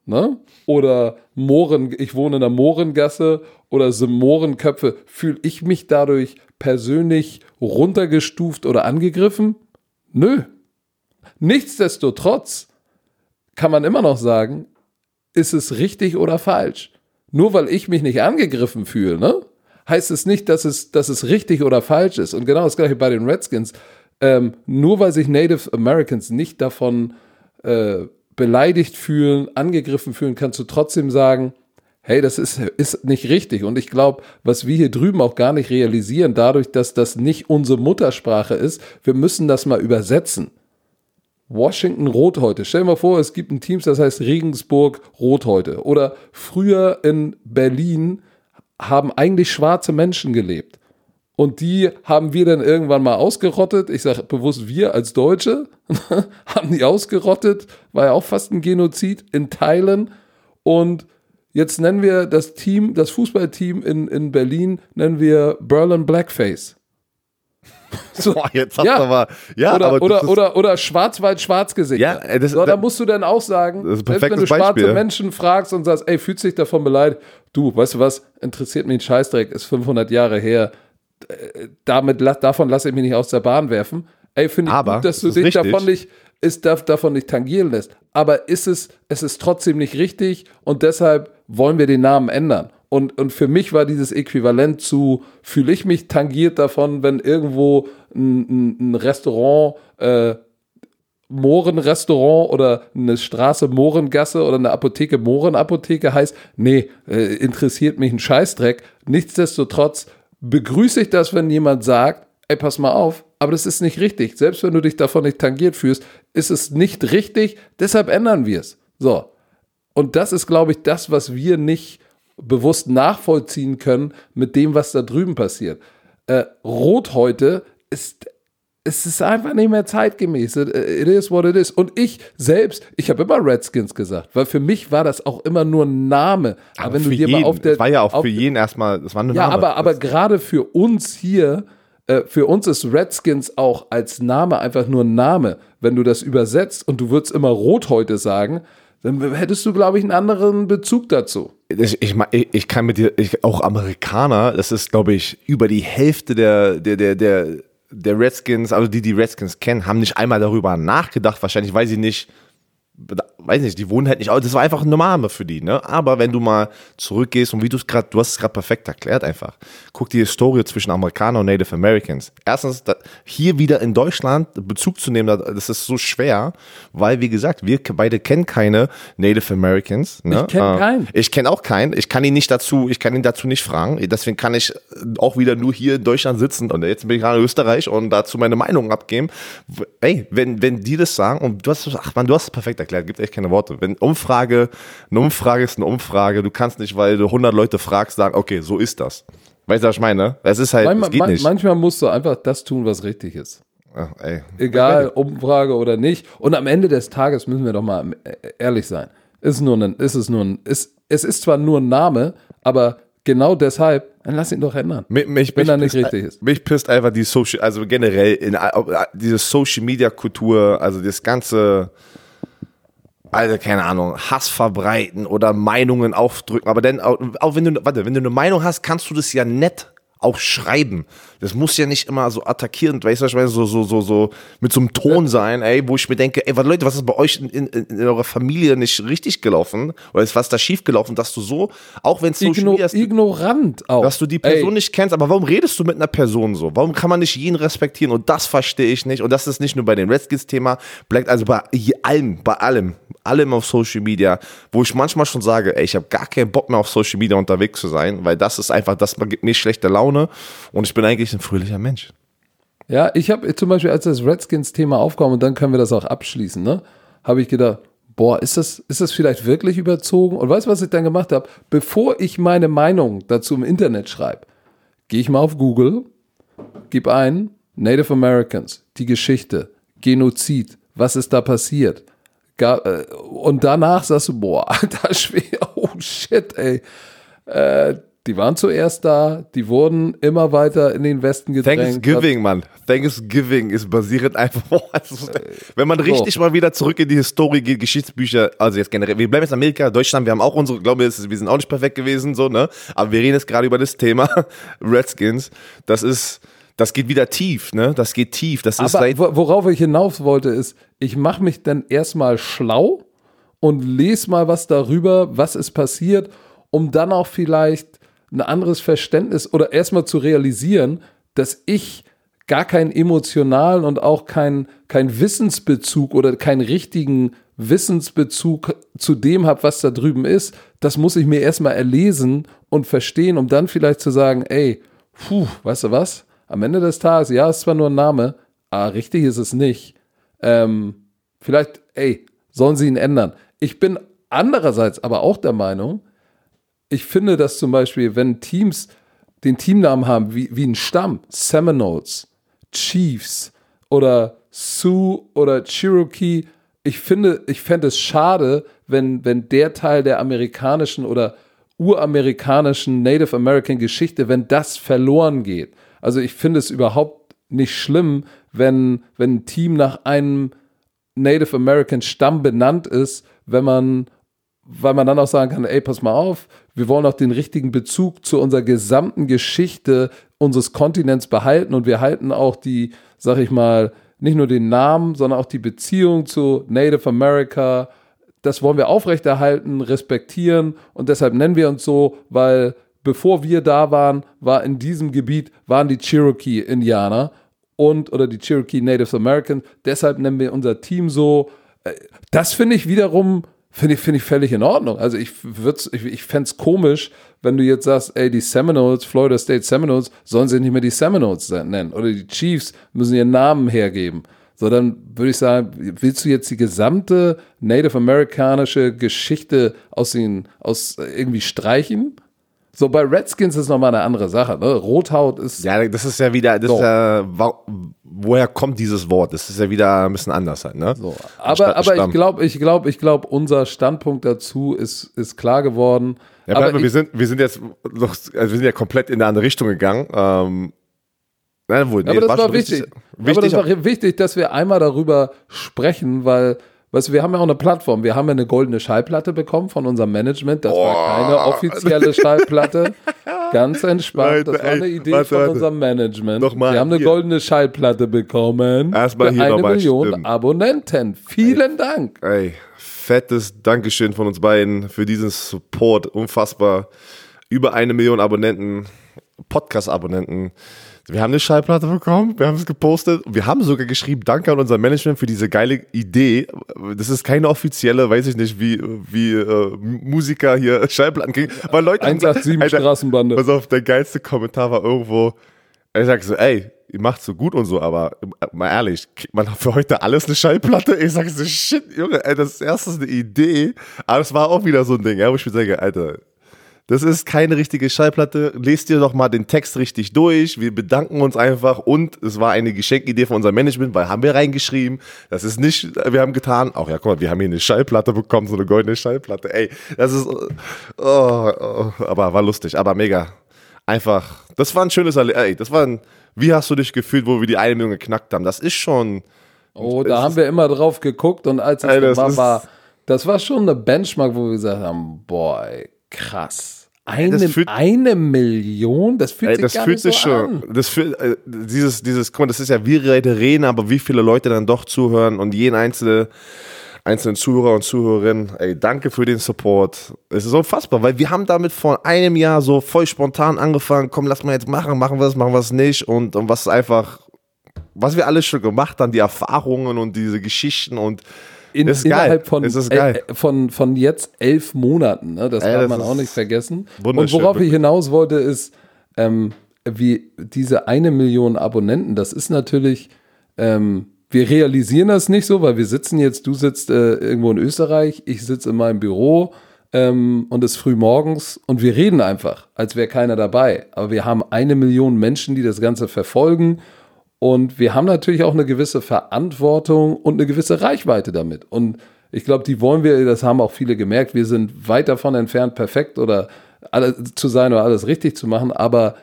ne? Oder Mohren, ich wohne in der Mohrengasse oder so Mohrenköpfe, fühle ich mich dadurch persönlich runtergestuft oder angegriffen? Nö. Nichtsdestotrotz kann man immer noch sagen, ist es richtig oder falsch. Nur weil ich mich nicht angegriffen fühle, ne, heißt es nicht, dass es, dass es richtig oder falsch ist. Und genau das gleiche bei den Redskins. Ähm, nur weil sich Native Americans nicht davon äh, beleidigt fühlen, angegriffen fühlen, kannst du trotzdem sagen, hey, das ist, ist nicht richtig. Und ich glaube, was wir hier drüben auch gar nicht realisieren, dadurch, dass das nicht unsere Muttersprache ist, wir müssen das mal übersetzen. Washington Rothäute. Stell dir mal vor, es gibt ein Team, das heißt Regensburg Rothäute. Oder früher in Berlin haben eigentlich schwarze Menschen gelebt. Und die haben wir dann irgendwann mal ausgerottet. Ich sage bewusst wir als Deutsche haben die ausgerottet. War ja auch fast ein Genozid in Teilen. Und jetzt nennen wir das Team, das Fußballteam in, in Berlin, nennen wir Berlin Blackface. So, Boah, jetzt hast ja. aber, ja, oder, aber oder, oder, oder Schwarzwald-Schwarzgesicht. Ja, das, so, da musst du dann auch sagen, das ist selbst wenn du schwarze Beispiel. Menschen fragst und sagst, ey, fühlt sich davon beleidigt, du, weißt du was, interessiert mich ein Scheißdreck, ist 500 Jahre her, äh, damit, davon lasse ich mich nicht aus der Bahn werfen. Ey, finde ich aber, gut, dass du dich richtig. davon nicht, ist, davon nicht tangieren lässt. Aber ist es, es ist trotzdem nicht richtig und deshalb wollen wir den Namen ändern. Und, und für mich war dieses Äquivalent zu, fühle ich mich tangiert davon, wenn irgendwo ein, ein, ein Restaurant äh, Mohrenrestaurant oder eine Straße Mohrengasse oder eine Apotheke Mohrenapotheke heißt, nee, äh, interessiert mich ein Scheißdreck. Nichtsdestotrotz begrüße ich das, wenn jemand sagt, ey, pass mal auf, aber das ist nicht richtig. Selbst wenn du dich davon nicht tangiert fühlst, ist es nicht richtig, deshalb ändern wir es. So. Und das ist, glaube ich, das, was wir nicht bewusst nachvollziehen können mit dem, was da drüben passiert. Äh, Rot heute ist es ist einfach nicht mehr zeitgemäß. It is what it is. Und ich selbst, ich habe immer Redskins gesagt, weil für mich war das auch immer nur ein Name. Aber, aber wenn du dir jeden, mal auf der. Das war ja auch für jeden erstmal, das war eine Ja, Name. aber, aber gerade für uns hier, äh, für uns ist Redskins auch als Name einfach nur ein Name. Wenn du das übersetzt und du würdest immer Rot heute sagen, dann hättest du, glaube ich, einen anderen Bezug dazu. Ich, ich, ich kann mit dir, ich, auch Amerikaner, das ist, glaube ich, über die Hälfte der, der, der, der, der Redskins, also die, die Redskins kennen, haben nicht einmal darüber nachgedacht, wahrscheinlich, weil sie nicht weiß nicht, die wohnen halt nicht, das war einfach ein Name für die, ne? Aber wenn du mal zurückgehst und wie du es gerade, du hast es gerade perfekt erklärt einfach. Guck die Historie zwischen Amerikanern und Native Americans. Erstens, hier wieder in Deutschland Bezug zu nehmen, das ist so schwer, weil wie gesagt, wir beide kennen keine Native Americans. Ne? Ich kenne äh, keinen. Ich kenne auch keinen. Ich kann ihn nicht dazu, ich kann ihn dazu nicht fragen. Deswegen kann ich auch wieder nur hier in Deutschland sitzen und jetzt bin ich gerade in Österreich und dazu meine Meinung abgeben. Ey, wenn, wenn die das sagen und du hast, ach man, du hast es perfekt erklärt, gibt echt keine Worte. Wenn Umfrage, eine Umfrage ist eine Umfrage, du kannst nicht, weil du 100 Leute fragst, sagen, okay, so ist das. Weißt du, was ich meine? Es ist halt, manchmal, es geht nicht. Manchmal musst du einfach das tun, was richtig ist. Ach, Egal, Umfrage oder nicht. Und am Ende des Tages müssen wir doch mal ehrlich sein. Ist nur ein, ist es nur ein, ist, es ist zwar nur ein Name, aber genau deshalb, dann lass ihn doch ändern. Mich, mich, wenn er nicht richtig ist. Mich pisst einfach die Social, also generell in, diese Social Media Kultur, also das ganze, also keine Ahnung, Hass verbreiten oder Meinungen aufdrücken. Aber dann, auch, wenn du, warte, wenn du eine Meinung hast, kannst du das ja nett auch schreiben. Das muss ja nicht immer so attackierend, weißt du, ich meine, so, so, so, so mit so einem Ton sein, ey, wo ich mir denke, ey, Leute, was ist bei euch in, in, in eurer Familie nicht richtig gelaufen? Oder ist was da schief gelaufen, dass du so, auch wenn es Social Igno ist, ignorant auch. Dass du die Person ey. nicht kennst, aber warum redest du mit einer Person so? Warum kann man nicht jeden respektieren? Und das verstehe ich nicht. Und das ist nicht nur bei dem Redskins-Thema, bleibt also bei allem, bei allem, allem auf Social Media, wo ich manchmal schon sage, ey, ich habe gar keinen Bock mehr auf Social Media unterwegs zu sein, weil das ist einfach, das gibt mir schlechte Laune und ich bin eigentlich ein fröhlicher Mensch. Ja, ich habe zum Beispiel, als das Redskins-Thema aufkam, und dann können wir das auch abschließen, ne, habe ich gedacht, boah, ist das, ist das vielleicht wirklich überzogen? Und weißt du, was ich dann gemacht habe? Bevor ich meine Meinung dazu im Internet schreibe, gehe ich mal auf Google, gebe ein Native Americans, die Geschichte, Genozid, was ist da passiert? Äh, und danach sagst du, boah, alter Schwer, oh shit, ey. Äh, die waren zuerst da, die wurden immer weiter in den Westen gedrängt. Thanksgiving, Mann. Thanksgiving ist basierend einfach, also, wenn man richtig so. mal wieder zurück in die Historie geht, Geschichtsbücher, also jetzt generell, wir bleiben jetzt in Amerika, Deutschland, wir haben auch unsere, glaube ich, wir sind auch nicht perfekt gewesen, so, ne? Aber wir reden jetzt gerade über das Thema Redskins. Das ist, das geht wieder tief, ne? Das geht tief. Das ist Aber worauf ich hinaus wollte, ist, ich mache mich dann erstmal schlau und lese mal was darüber, was ist passiert, um dann auch vielleicht ein anderes Verständnis oder erstmal zu realisieren, dass ich gar keinen emotionalen und auch keinen kein Wissensbezug oder keinen richtigen Wissensbezug zu dem habe, was da drüben ist. Das muss ich mir erstmal erlesen und verstehen, um dann vielleicht zu sagen, ey, puh, weißt du was? Am Ende des Tages, ja, ist zwar nur ein Name, aber richtig ist es nicht. Ähm, vielleicht, ey, sollen sie ihn ändern. Ich bin andererseits aber auch der Meinung, ich finde, dass zum Beispiel, wenn Teams den Teamnamen haben wie, wie ein Stamm, Seminoles, Chiefs oder Sioux oder Cherokee, ich finde, ich fände es schade, wenn, wenn der Teil der amerikanischen oder uramerikanischen Native American Geschichte, wenn das verloren geht. Also ich finde es überhaupt nicht schlimm, wenn, wenn ein Team nach einem Native American Stamm benannt ist, wenn man, weil man dann auch sagen kann, ey, pass mal auf, wir wollen auch den richtigen Bezug zu unserer gesamten Geschichte unseres Kontinents behalten und wir halten auch die, sag ich mal, nicht nur den Namen, sondern auch die Beziehung zu Native America. Das wollen wir aufrechterhalten, respektieren und deshalb nennen wir uns so, weil bevor wir da waren, war in diesem Gebiet, waren die Cherokee-Indianer und oder die Cherokee Native Americans. Deshalb nennen wir unser Team so. Äh, das finde ich wiederum finde ich, finde ich völlig in Ordnung. Also ich würde ich, ich fände es komisch, wenn du jetzt sagst, ey, die Seminoles, Florida State Seminoles, sollen sie nicht mehr die Seminoles nennen. Oder die Chiefs müssen ihren Namen hergeben. So, dann würde ich sagen, willst du jetzt die gesamte Native Amerikanische Geschichte aus den, aus irgendwie streichen? So, bei Redskins ist nochmal eine andere Sache. Ne? Rothaut ist. Ja, das ist ja wieder, das so. ist ja, woher kommt dieses Wort? Das ist ja wieder ein bisschen anders halt, ne? So. Aber, aber ich glaube, ich glaube, ich glaube, unser Standpunkt dazu ist, ist klar geworden. Ja, aber ich, wir sind, wir sind jetzt noch, also wir sind ja komplett in eine andere Richtung gegangen. Ähm, nein, wohl, nee, aber das war, war wichtig. wichtig. Aber das war wichtig, dass wir einmal darüber sprechen, weil Weißt du, wir haben ja auch eine Plattform. Wir haben ja eine goldene Schallplatte bekommen von unserem Management. Das oh. war keine offizielle Schallplatte. Ganz entspannt. Das war eine Idee warte, von unserem Management. Nochmal, wir haben eine hier. goldene Schallplatte bekommen. Erstmal hier eine Million stimmen. Abonnenten. Vielen ey, Dank. Ey, fettes Dankeschön von uns beiden für diesen Support. Unfassbar. Über eine Million Abonnenten, Podcast-Abonnenten. Wir haben eine Schallplatte bekommen, wir haben es gepostet. Wir haben sogar geschrieben, danke an unser Management für diese geile Idee. Das ist keine offizielle, weiß ich nicht, wie, wie äh, Musiker hier Schallplatten kriegen. Weil Leute 187 Alter, Straßenbande. Pass auf, der geilste Kommentar war irgendwo, ich sag so, ey, ihr macht so gut und so, aber mal ehrlich, kriegt man für heute alles eine Schallplatte? Ich sag so, shit, Junge, ey, das erste ist eine Idee, aber es war auch wieder so ein Ding, ja, wo ich mir sage, Alter, das ist keine richtige Schallplatte. Lest dir doch mal den Text richtig durch. Wir bedanken uns einfach und es war eine Geschenkidee von unserem Management, weil haben wir reingeschrieben. Das ist nicht, wir haben getan. Auch ja, guck mal, wir haben hier eine Schallplatte bekommen, so eine goldene Schallplatte. Ey, das ist, oh, oh, aber war lustig, aber mega. Einfach, das war ein schönes, ey, das war ein, wie hast du dich gefühlt, wo wir die eine Million geknackt haben? Das ist schon. Oh, da haben wir immer drauf geguckt und als es ey, das war, war, das war schon eine Benchmark, wo wir gesagt haben, boah, ey, krass. Eine, fühlt, eine Million? Das fühlt sich das gar fühlt nicht sich so schon, an. Das fühlt, äh, dieses, dieses, guck mal, das ist ja wie reden, aber wie viele Leute dann doch zuhören und jeden einzelne, einzelnen Zuhörer und Zuhörerinnen, ey, danke für den Support. Es ist unfassbar, weil wir haben damit vor einem Jahr so voll spontan angefangen, komm, lass mal jetzt machen, machen wir es, machen wir es nicht und, und was einfach, was wir alles schon gemacht haben, die Erfahrungen und diese Geschichten und in, ist innerhalb von, ist äh, von, von jetzt elf Monaten. Ne? Das Ey, darf man auch nicht vergessen. Und worauf ich hinaus wollte, ist, ähm, wie diese eine Million Abonnenten, das ist natürlich, ähm, wir realisieren das nicht so, weil wir sitzen jetzt, du sitzt äh, irgendwo in Österreich, ich sitze in meinem Büro ähm, und es ist früh morgens und wir reden einfach, als wäre keiner dabei. Aber wir haben eine Million Menschen, die das Ganze verfolgen und wir haben natürlich auch eine gewisse Verantwortung und eine gewisse Reichweite damit. Und ich glaube, die wollen wir, das haben auch viele gemerkt, wir sind weit davon entfernt, perfekt oder alles zu sein oder alles richtig zu machen. Aber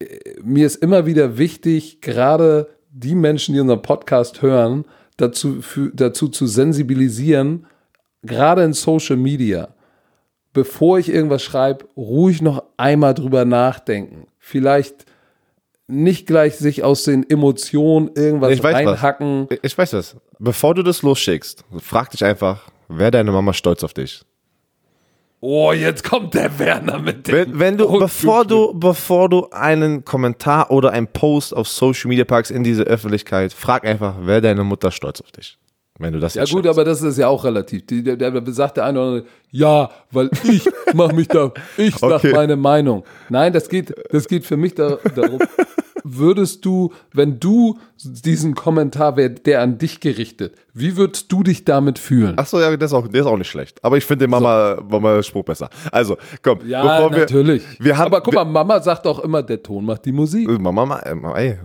äh, mir ist immer wieder wichtig, gerade die Menschen, die unseren Podcast hören, dazu, für, dazu zu sensibilisieren, gerade in Social Media, bevor ich irgendwas schreibe, ruhig noch einmal drüber nachdenken. Vielleicht nicht gleich sich aus den Emotionen irgendwas ich weiß reinhacken. Was. Ich weiß was. Bevor du das losschickst, frag dich einfach, wäre deine Mama stolz auf dich? Oh, jetzt kommt der Werner mit dem. Wenn, wenn du, oh, bevor du, bevor du einen Kommentar oder einen Post auf Social Media packst in diese Öffentlichkeit, frag einfach, wäre deine Mutter stolz auf dich? Wenn du das Ja, gut, aber das ist ja auch relativ. Die, der, der sagt der eine oder andere, ja, weil ich mach mich da, ich sag okay. meine Meinung. Nein, das geht, das geht für mich da, darum, würdest du, wenn du diesen Kommentar wäre, der an dich gerichtet, wie würdest du dich damit fühlen? Ach so, ja, der ist auch, der ist auch nicht schlecht. Aber ich finde den Mama, so. Mama Spruch besser. Also, komm. Ja, bevor natürlich. Wir, wir haben, Aber guck mal, Mama sagt auch immer, der Ton macht die Musik. Mama, ey,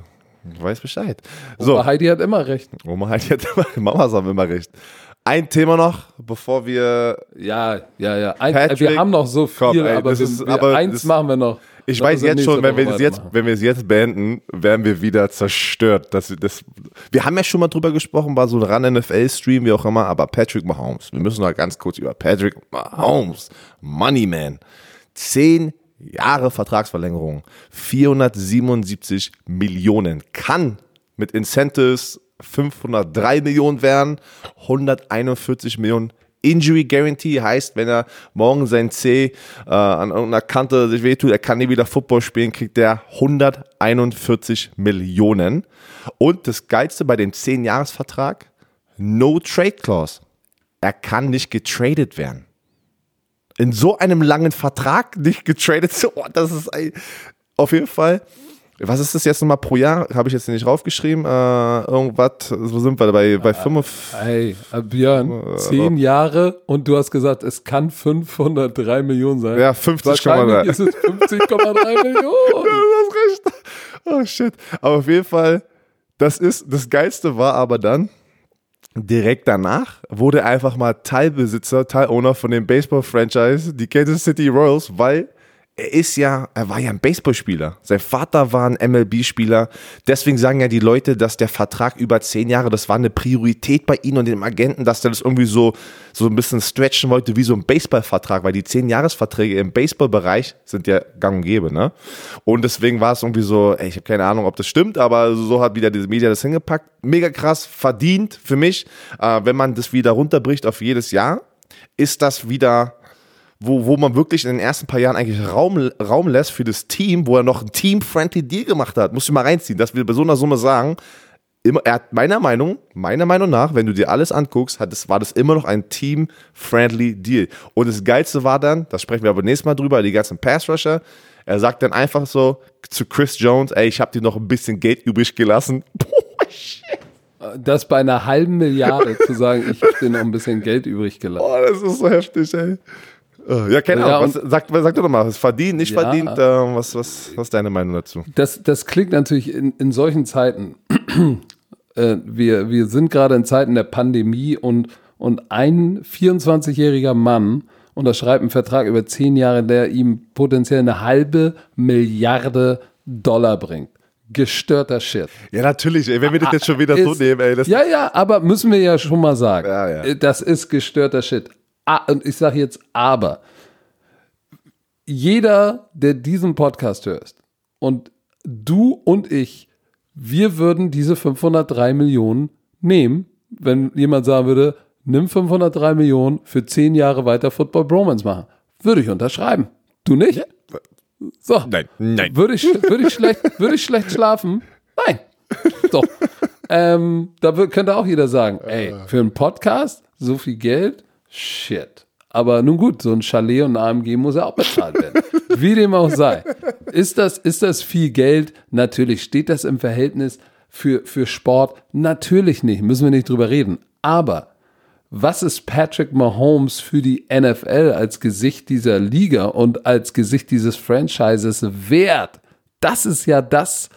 weißt Bescheid. So. Oma Heidi hat immer recht. Oma Heidi hat immer, Mamas haben immer recht. Ein Thema noch, bevor wir. Ja, ja, ja. Ein, Patrick, wir haben noch so viel, komm, ey, aber, wir, ist, aber eins machen wir noch. Ich weiß jetzt schon, wenn wir, es jetzt, wenn wir es jetzt beenden, werden wir wieder zerstört. Das, das, wir haben ja schon mal drüber gesprochen, war so ein Run-NFL-Stream, wie auch immer, aber Patrick Mahomes, wir müssen noch ganz kurz über Patrick Mahomes, Moneyman, zehn Jahre Vertragsverlängerung, 477 Millionen, kann mit Incentives 503 Millionen werden, 141 Millionen Injury Guarantee heißt, wenn er morgen sein C äh, an irgendeiner Kante sich wehtut, er kann nie wieder Football spielen, kriegt er 141 Millionen. Und das Geilste bei dem 10-Jahres-Vertrag, No Trade Clause. Er kann nicht getradet werden. In so einem langen Vertrag nicht getradet, oh, das ist ein, auf jeden Fall was ist das jetzt nochmal pro Jahr? Habe ich jetzt nicht raufgeschrieben. Äh, irgendwas, wo sind wir bei, bei 5? Hey, äh, Björn, äh, zehn Jahre und du hast gesagt, es kann 503 Millionen sein. Ja, 50,3. ist es 50,3 Millionen. du hast recht. Oh shit. Aber auf jeden Fall, das ist, das Geilste war aber dann, direkt danach wurde einfach mal Teilbesitzer, Teilowner von dem Baseball-Franchise, die Kansas City Royals, weil er ist ja, er war ja ein Baseballspieler. Sein Vater war ein MLB-Spieler. Deswegen sagen ja die Leute, dass der Vertrag über zehn Jahre, das war eine Priorität bei ihm und dem Agenten, dass der das irgendwie so, so ein bisschen stretchen wollte wie so ein Baseballvertrag, weil die zehn Jahresverträge im Baseballbereich sind ja gang und gäbe, ne? Und deswegen war es irgendwie so, ey, ich habe keine Ahnung, ob das stimmt, aber so hat wieder diese Media das hingepackt. Mega krass, verdient für mich. Äh, wenn man das wieder runterbricht auf jedes Jahr, ist das wieder wo, wo man wirklich in den ersten paar Jahren eigentlich Raum, Raum lässt für das Team, wo er noch ein Team-Friendly Deal gemacht hat. Muss ich mal reinziehen, dass wir bei so einer Summe sagen, immer, er hat meiner Meinung, meiner Meinung nach, wenn du dir alles anguckst, hat das, war das immer noch ein Team-Friendly Deal. Und das Geilste war dann, das sprechen wir aber nächstes Mal drüber, die ganzen Pass-Rusher, er sagt dann einfach so zu Chris Jones, ey, ich hab dir noch ein bisschen Geld übrig gelassen. Boah, shit. Das bei einer halben Milliarde zu sagen, ich hab dir noch ein bisschen Geld übrig gelassen. Boah, das ist so heftig, ey. Äh, ja, keine Ahnung. Ja, was, sag, sag doch mal, verdient, nicht ja, verdient, äh, was, was, was ist deine Meinung dazu? Das, das klingt natürlich in, in solchen Zeiten. äh, wir, wir sind gerade in Zeiten der Pandemie und, und ein 24-jähriger Mann unterschreibt einen Vertrag über zehn Jahre, der ihm potenziell eine halbe Milliarde Dollar bringt gestörter Shit. Ja, natürlich, ey, wenn wir das jetzt schon wieder ist, so nehmen, ey. ja, ja, aber müssen wir ja schon mal sagen. Ja, ja. Das ist gestörter Shit und ich sage jetzt aber, jeder, der diesen Podcast hört und du und ich, wir würden diese 503 Millionen nehmen, wenn jemand sagen würde, nimm 503 Millionen für 10 Jahre weiter Football Bromance machen. Würde ich unterschreiben. Du nicht? So. Nein, nein. Würde ich, würde ich, schlecht, würde ich schlecht schlafen? Nein. So. ähm, da könnte auch jeder sagen, ey, für einen Podcast so viel Geld, Shit. Aber nun gut, so ein Chalet und ein AMG muss ja auch bezahlt werden. Wie dem auch sei. Ist das, ist das viel Geld? Natürlich. Steht das im Verhältnis für, für Sport? Natürlich nicht. Müssen wir nicht drüber reden. Aber was ist Patrick Mahomes für die NFL als Gesicht dieser Liga und als Gesicht dieses Franchises wert? Das ist ja das,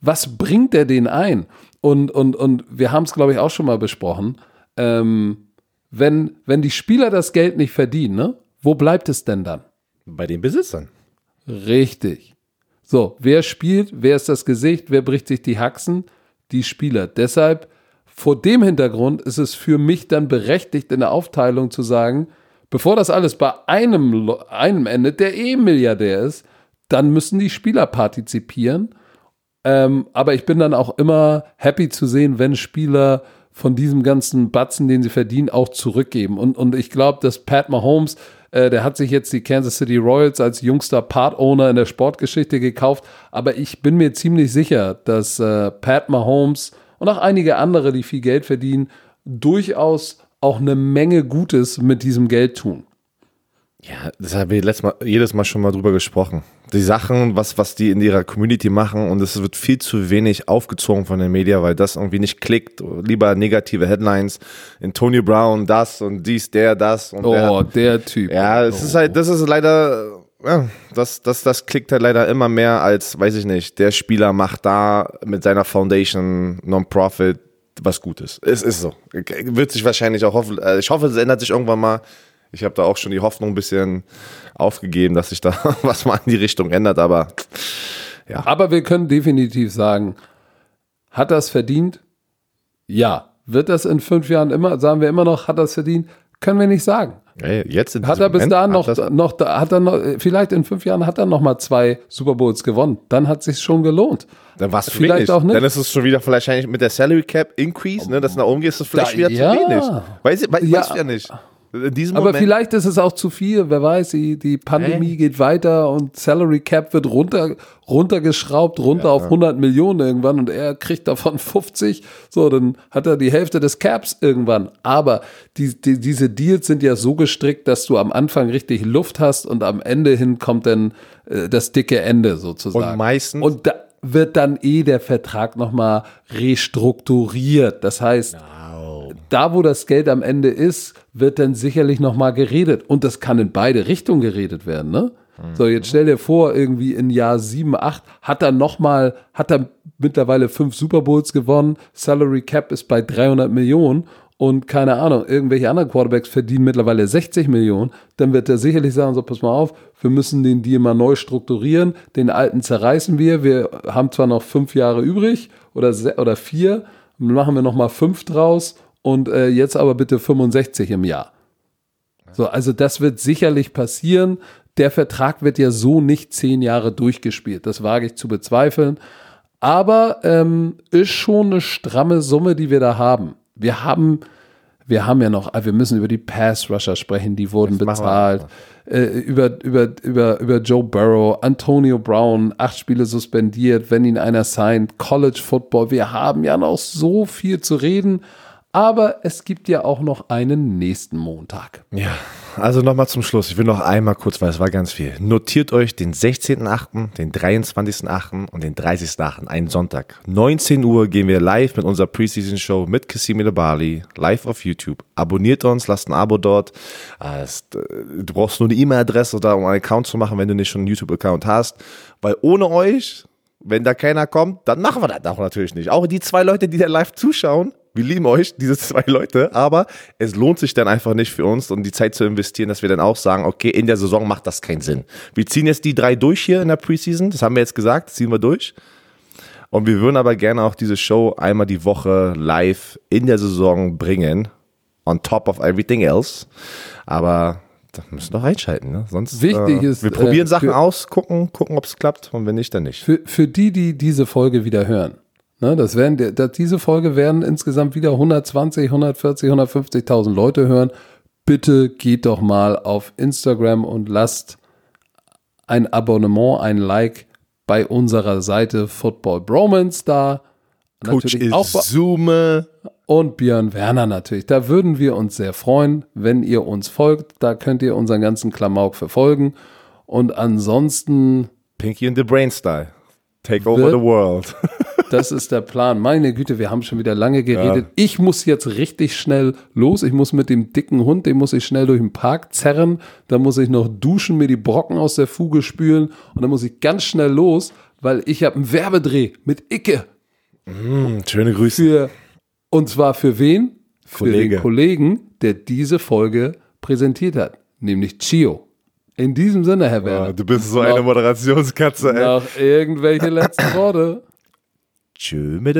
was bringt er den ein? Und, und, und wir haben es, glaube ich, auch schon mal besprochen. Ähm, wenn, wenn die Spieler das Geld nicht verdienen, ne, wo bleibt es denn dann? Bei den Besitzern. Richtig. So, wer spielt, wer ist das Gesicht, wer bricht sich die Haxen? Die Spieler. Deshalb, vor dem Hintergrund ist es für mich dann berechtigt, in der Aufteilung zu sagen, bevor das alles bei einem, einem endet, der eh Milliardär ist, dann müssen die Spieler partizipieren. Ähm, aber ich bin dann auch immer happy zu sehen, wenn Spieler von diesem ganzen Batzen, den sie verdienen, auch zurückgeben. Und, und ich glaube, dass Pat Mahomes, äh, der hat sich jetzt die Kansas City Royals als jüngster Part-Owner in der Sportgeschichte gekauft. Aber ich bin mir ziemlich sicher, dass äh, Pat Mahomes und auch einige andere, die viel Geld verdienen, durchaus auch eine Menge Gutes mit diesem Geld tun. Ja, das haben wir letztes Mal, jedes Mal schon mal drüber gesprochen. Die Sachen, was, was die in ihrer Community machen und es wird viel zu wenig aufgezogen von den Medien, weil das irgendwie nicht klickt. Lieber negative Headlines. Antonio Brown, das und dies, der, das und Oh, der, der Typ. Ja, es oh. ist halt, das ist leider, ja, das, das, das klickt halt leider immer mehr als, weiß ich nicht, der Spieler macht da mit seiner Foundation Non-Profit was Gutes. Es ist so. Wird sich wahrscheinlich auch hoffen, äh, ich hoffe, es ändert sich irgendwann mal ich habe da auch schon die Hoffnung ein bisschen aufgegeben, dass sich da was mal in die Richtung ändert, aber ja. Aber wir können definitiv sagen, hat das verdient? Ja. Wird das in fünf Jahren immer, sagen wir immer noch, hat das verdient? Können wir nicht sagen. Hey, jetzt hat er bis dahin noch, noch, hat er noch, vielleicht in fünf Jahren hat er noch mal zwei Super Bowls gewonnen. Dann hat es sich schon gelohnt. Dann war es vielleicht wenig. auch nicht. Dann ist es schon wieder wahrscheinlich mit der Salary Cap Increase, ne, dass nach oben geht, ist es vielleicht da, wieder ja. zu wenig. Weiß, weiß, ja. weiß ja nicht. In diesem Aber vielleicht ist es auch zu viel, wer weiß, die, die Pandemie Äh. geht weiter und Salary Cap wird runter, runtergeschraubt, runter auf 100 Millionen irgendwann und er kriegt davon 50, so, dann hat er die Hälfte des Caps irgendwann. Aber die, die, diese Deals sind ja so gestrickt, dass du am Anfang richtig Luft hast und am Ende hin kommt dann äh, das dicke Ende sozusagen. Und meistens- Und da wird dann eh der Vertrag nochmal restrukturiert. Das heißt, da, wo das Geld am Ende ist, wird dann sicherlich nochmal geredet. Und das kann in beide Richtungen geredet werden, ne? So, jetzt stell dir vor, irgendwie in Jahr 7, 8 hat er nochmal, hat er mittlerweile fünf Super Bowls gewonnen, Salary Cap ist bei 300 Millionen und keine Ahnung, irgendwelche anderen Quarterbacks verdienen mittlerweile 60 Millionen, dann wird er sicherlich sagen, so, pass mal auf, wir müssen den Deal mal neu strukturieren, den alten zerreißen wir, wir haben zwar noch fünf Jahre übrig oder, oder vier, machen wir nochmal fünf draus und äh, jetzt aber bitte 65 im Jahr. So, also das wird sicherlich passieren. Der Vertrag wird ja so nicht zehn Jahre durchgespielt. Das wage ich zu bezweifeln. Aber ähm, ist schon eine stramme Summe, die wir da haben. Wir haben, wir haben ja noch, ah, wir müssen über die Pass-Rusher sprechen, die wurden Das bezahlt. Äh, über, über, über, über Joe Burrow, Antonio Brown, acht Spiele suspendiert, wenn ihn einer signed, College Football. Wir haben ja noch so viel zu reden. Aber es gibt ja auch noch einen nächsten Montag. Ja, also nochmal zum Schluss. Ich will noch einmal kurz, weil es war ganz viel. Notiert euch den 16.8., den 23.8. und den 30.8., einen Sonntag. 19 Uhr gehen wir live mit unserer Preseason-Show mit Casimir Bali, live auf YouTube. Abonniert uns, lasst ein Abo dort. Ah, es- Du brauchst nur eine E-Mail-Adresse da, um einen Account zu machen, wenn du nicht schon einen YouTube-Account hast. Weil ohne euch, wenn da keiner kommt, dann machen wir das auch natürlich nicht. Auch die zwei Leute, die da live zuschauen, wir lieben euch, diese zwei Leute, aber es lohnt sich dann einfach nicht für uns und die Zeit zu investieren, dass wir dann auch sagen, okay, in der Saison macht das keinen Sinn. Wir ziehen jetzt die drei durch hier in der Preseason, das haben wir jetzt gesagt, ziehen wir durch. Und wir würden aber gerne auch diese Show einmal die Woche live in der Saison bringen, on top of everything else. Aber da müssen wir doch einschalten, ne? Sonst Wichtig äh, ist, wir probieren äh, Sachen aus, gucken, gucken, ob es klappt und wenn nicht, dann nicht. Für, für die, die diese Folge wieder hören, ne, das werden, das, diese Folge werden insgesamt wieder 120, 140, 150.000 Leute hören. Bitte geht doch mal auf Instagram und lasst ein Abonnement, ein Like bei unserer Seite Football Bromance da. Natürlich auch Zoome. und Björn Werner natürlich. Da würden wir uns sehr freuen, wenn ihr uns folgt. Da könnt ihr unseren ganzen Klamauk verfolgen. Und ansonsten Pinky and the Brain Style. Take over the world. Das ist der Plan. Meine Güte, wir haben schon wieder lange geredet. Ich muss jetzt richtig schnell los. Ich muss mit dem dicken Hund, den muss ich schnell durch den Park zerren. Dann muss ich noch duschen, mir die Brocken aus der Fuge spülen und dann muss ich ganz schnell los, weil ich habe einen Werbedreh mit Icke Schöne Grüße. für und zwar für wen? Für Kollege. den Kollegen, der diese Folge präsentiert hat, nämlich Chio. In diesem Sinne, Herr Werner. Ah, du bist so eine Noch- Moderationskatze, ey. Noch irgendwelche letzten Worte? Tschö mit.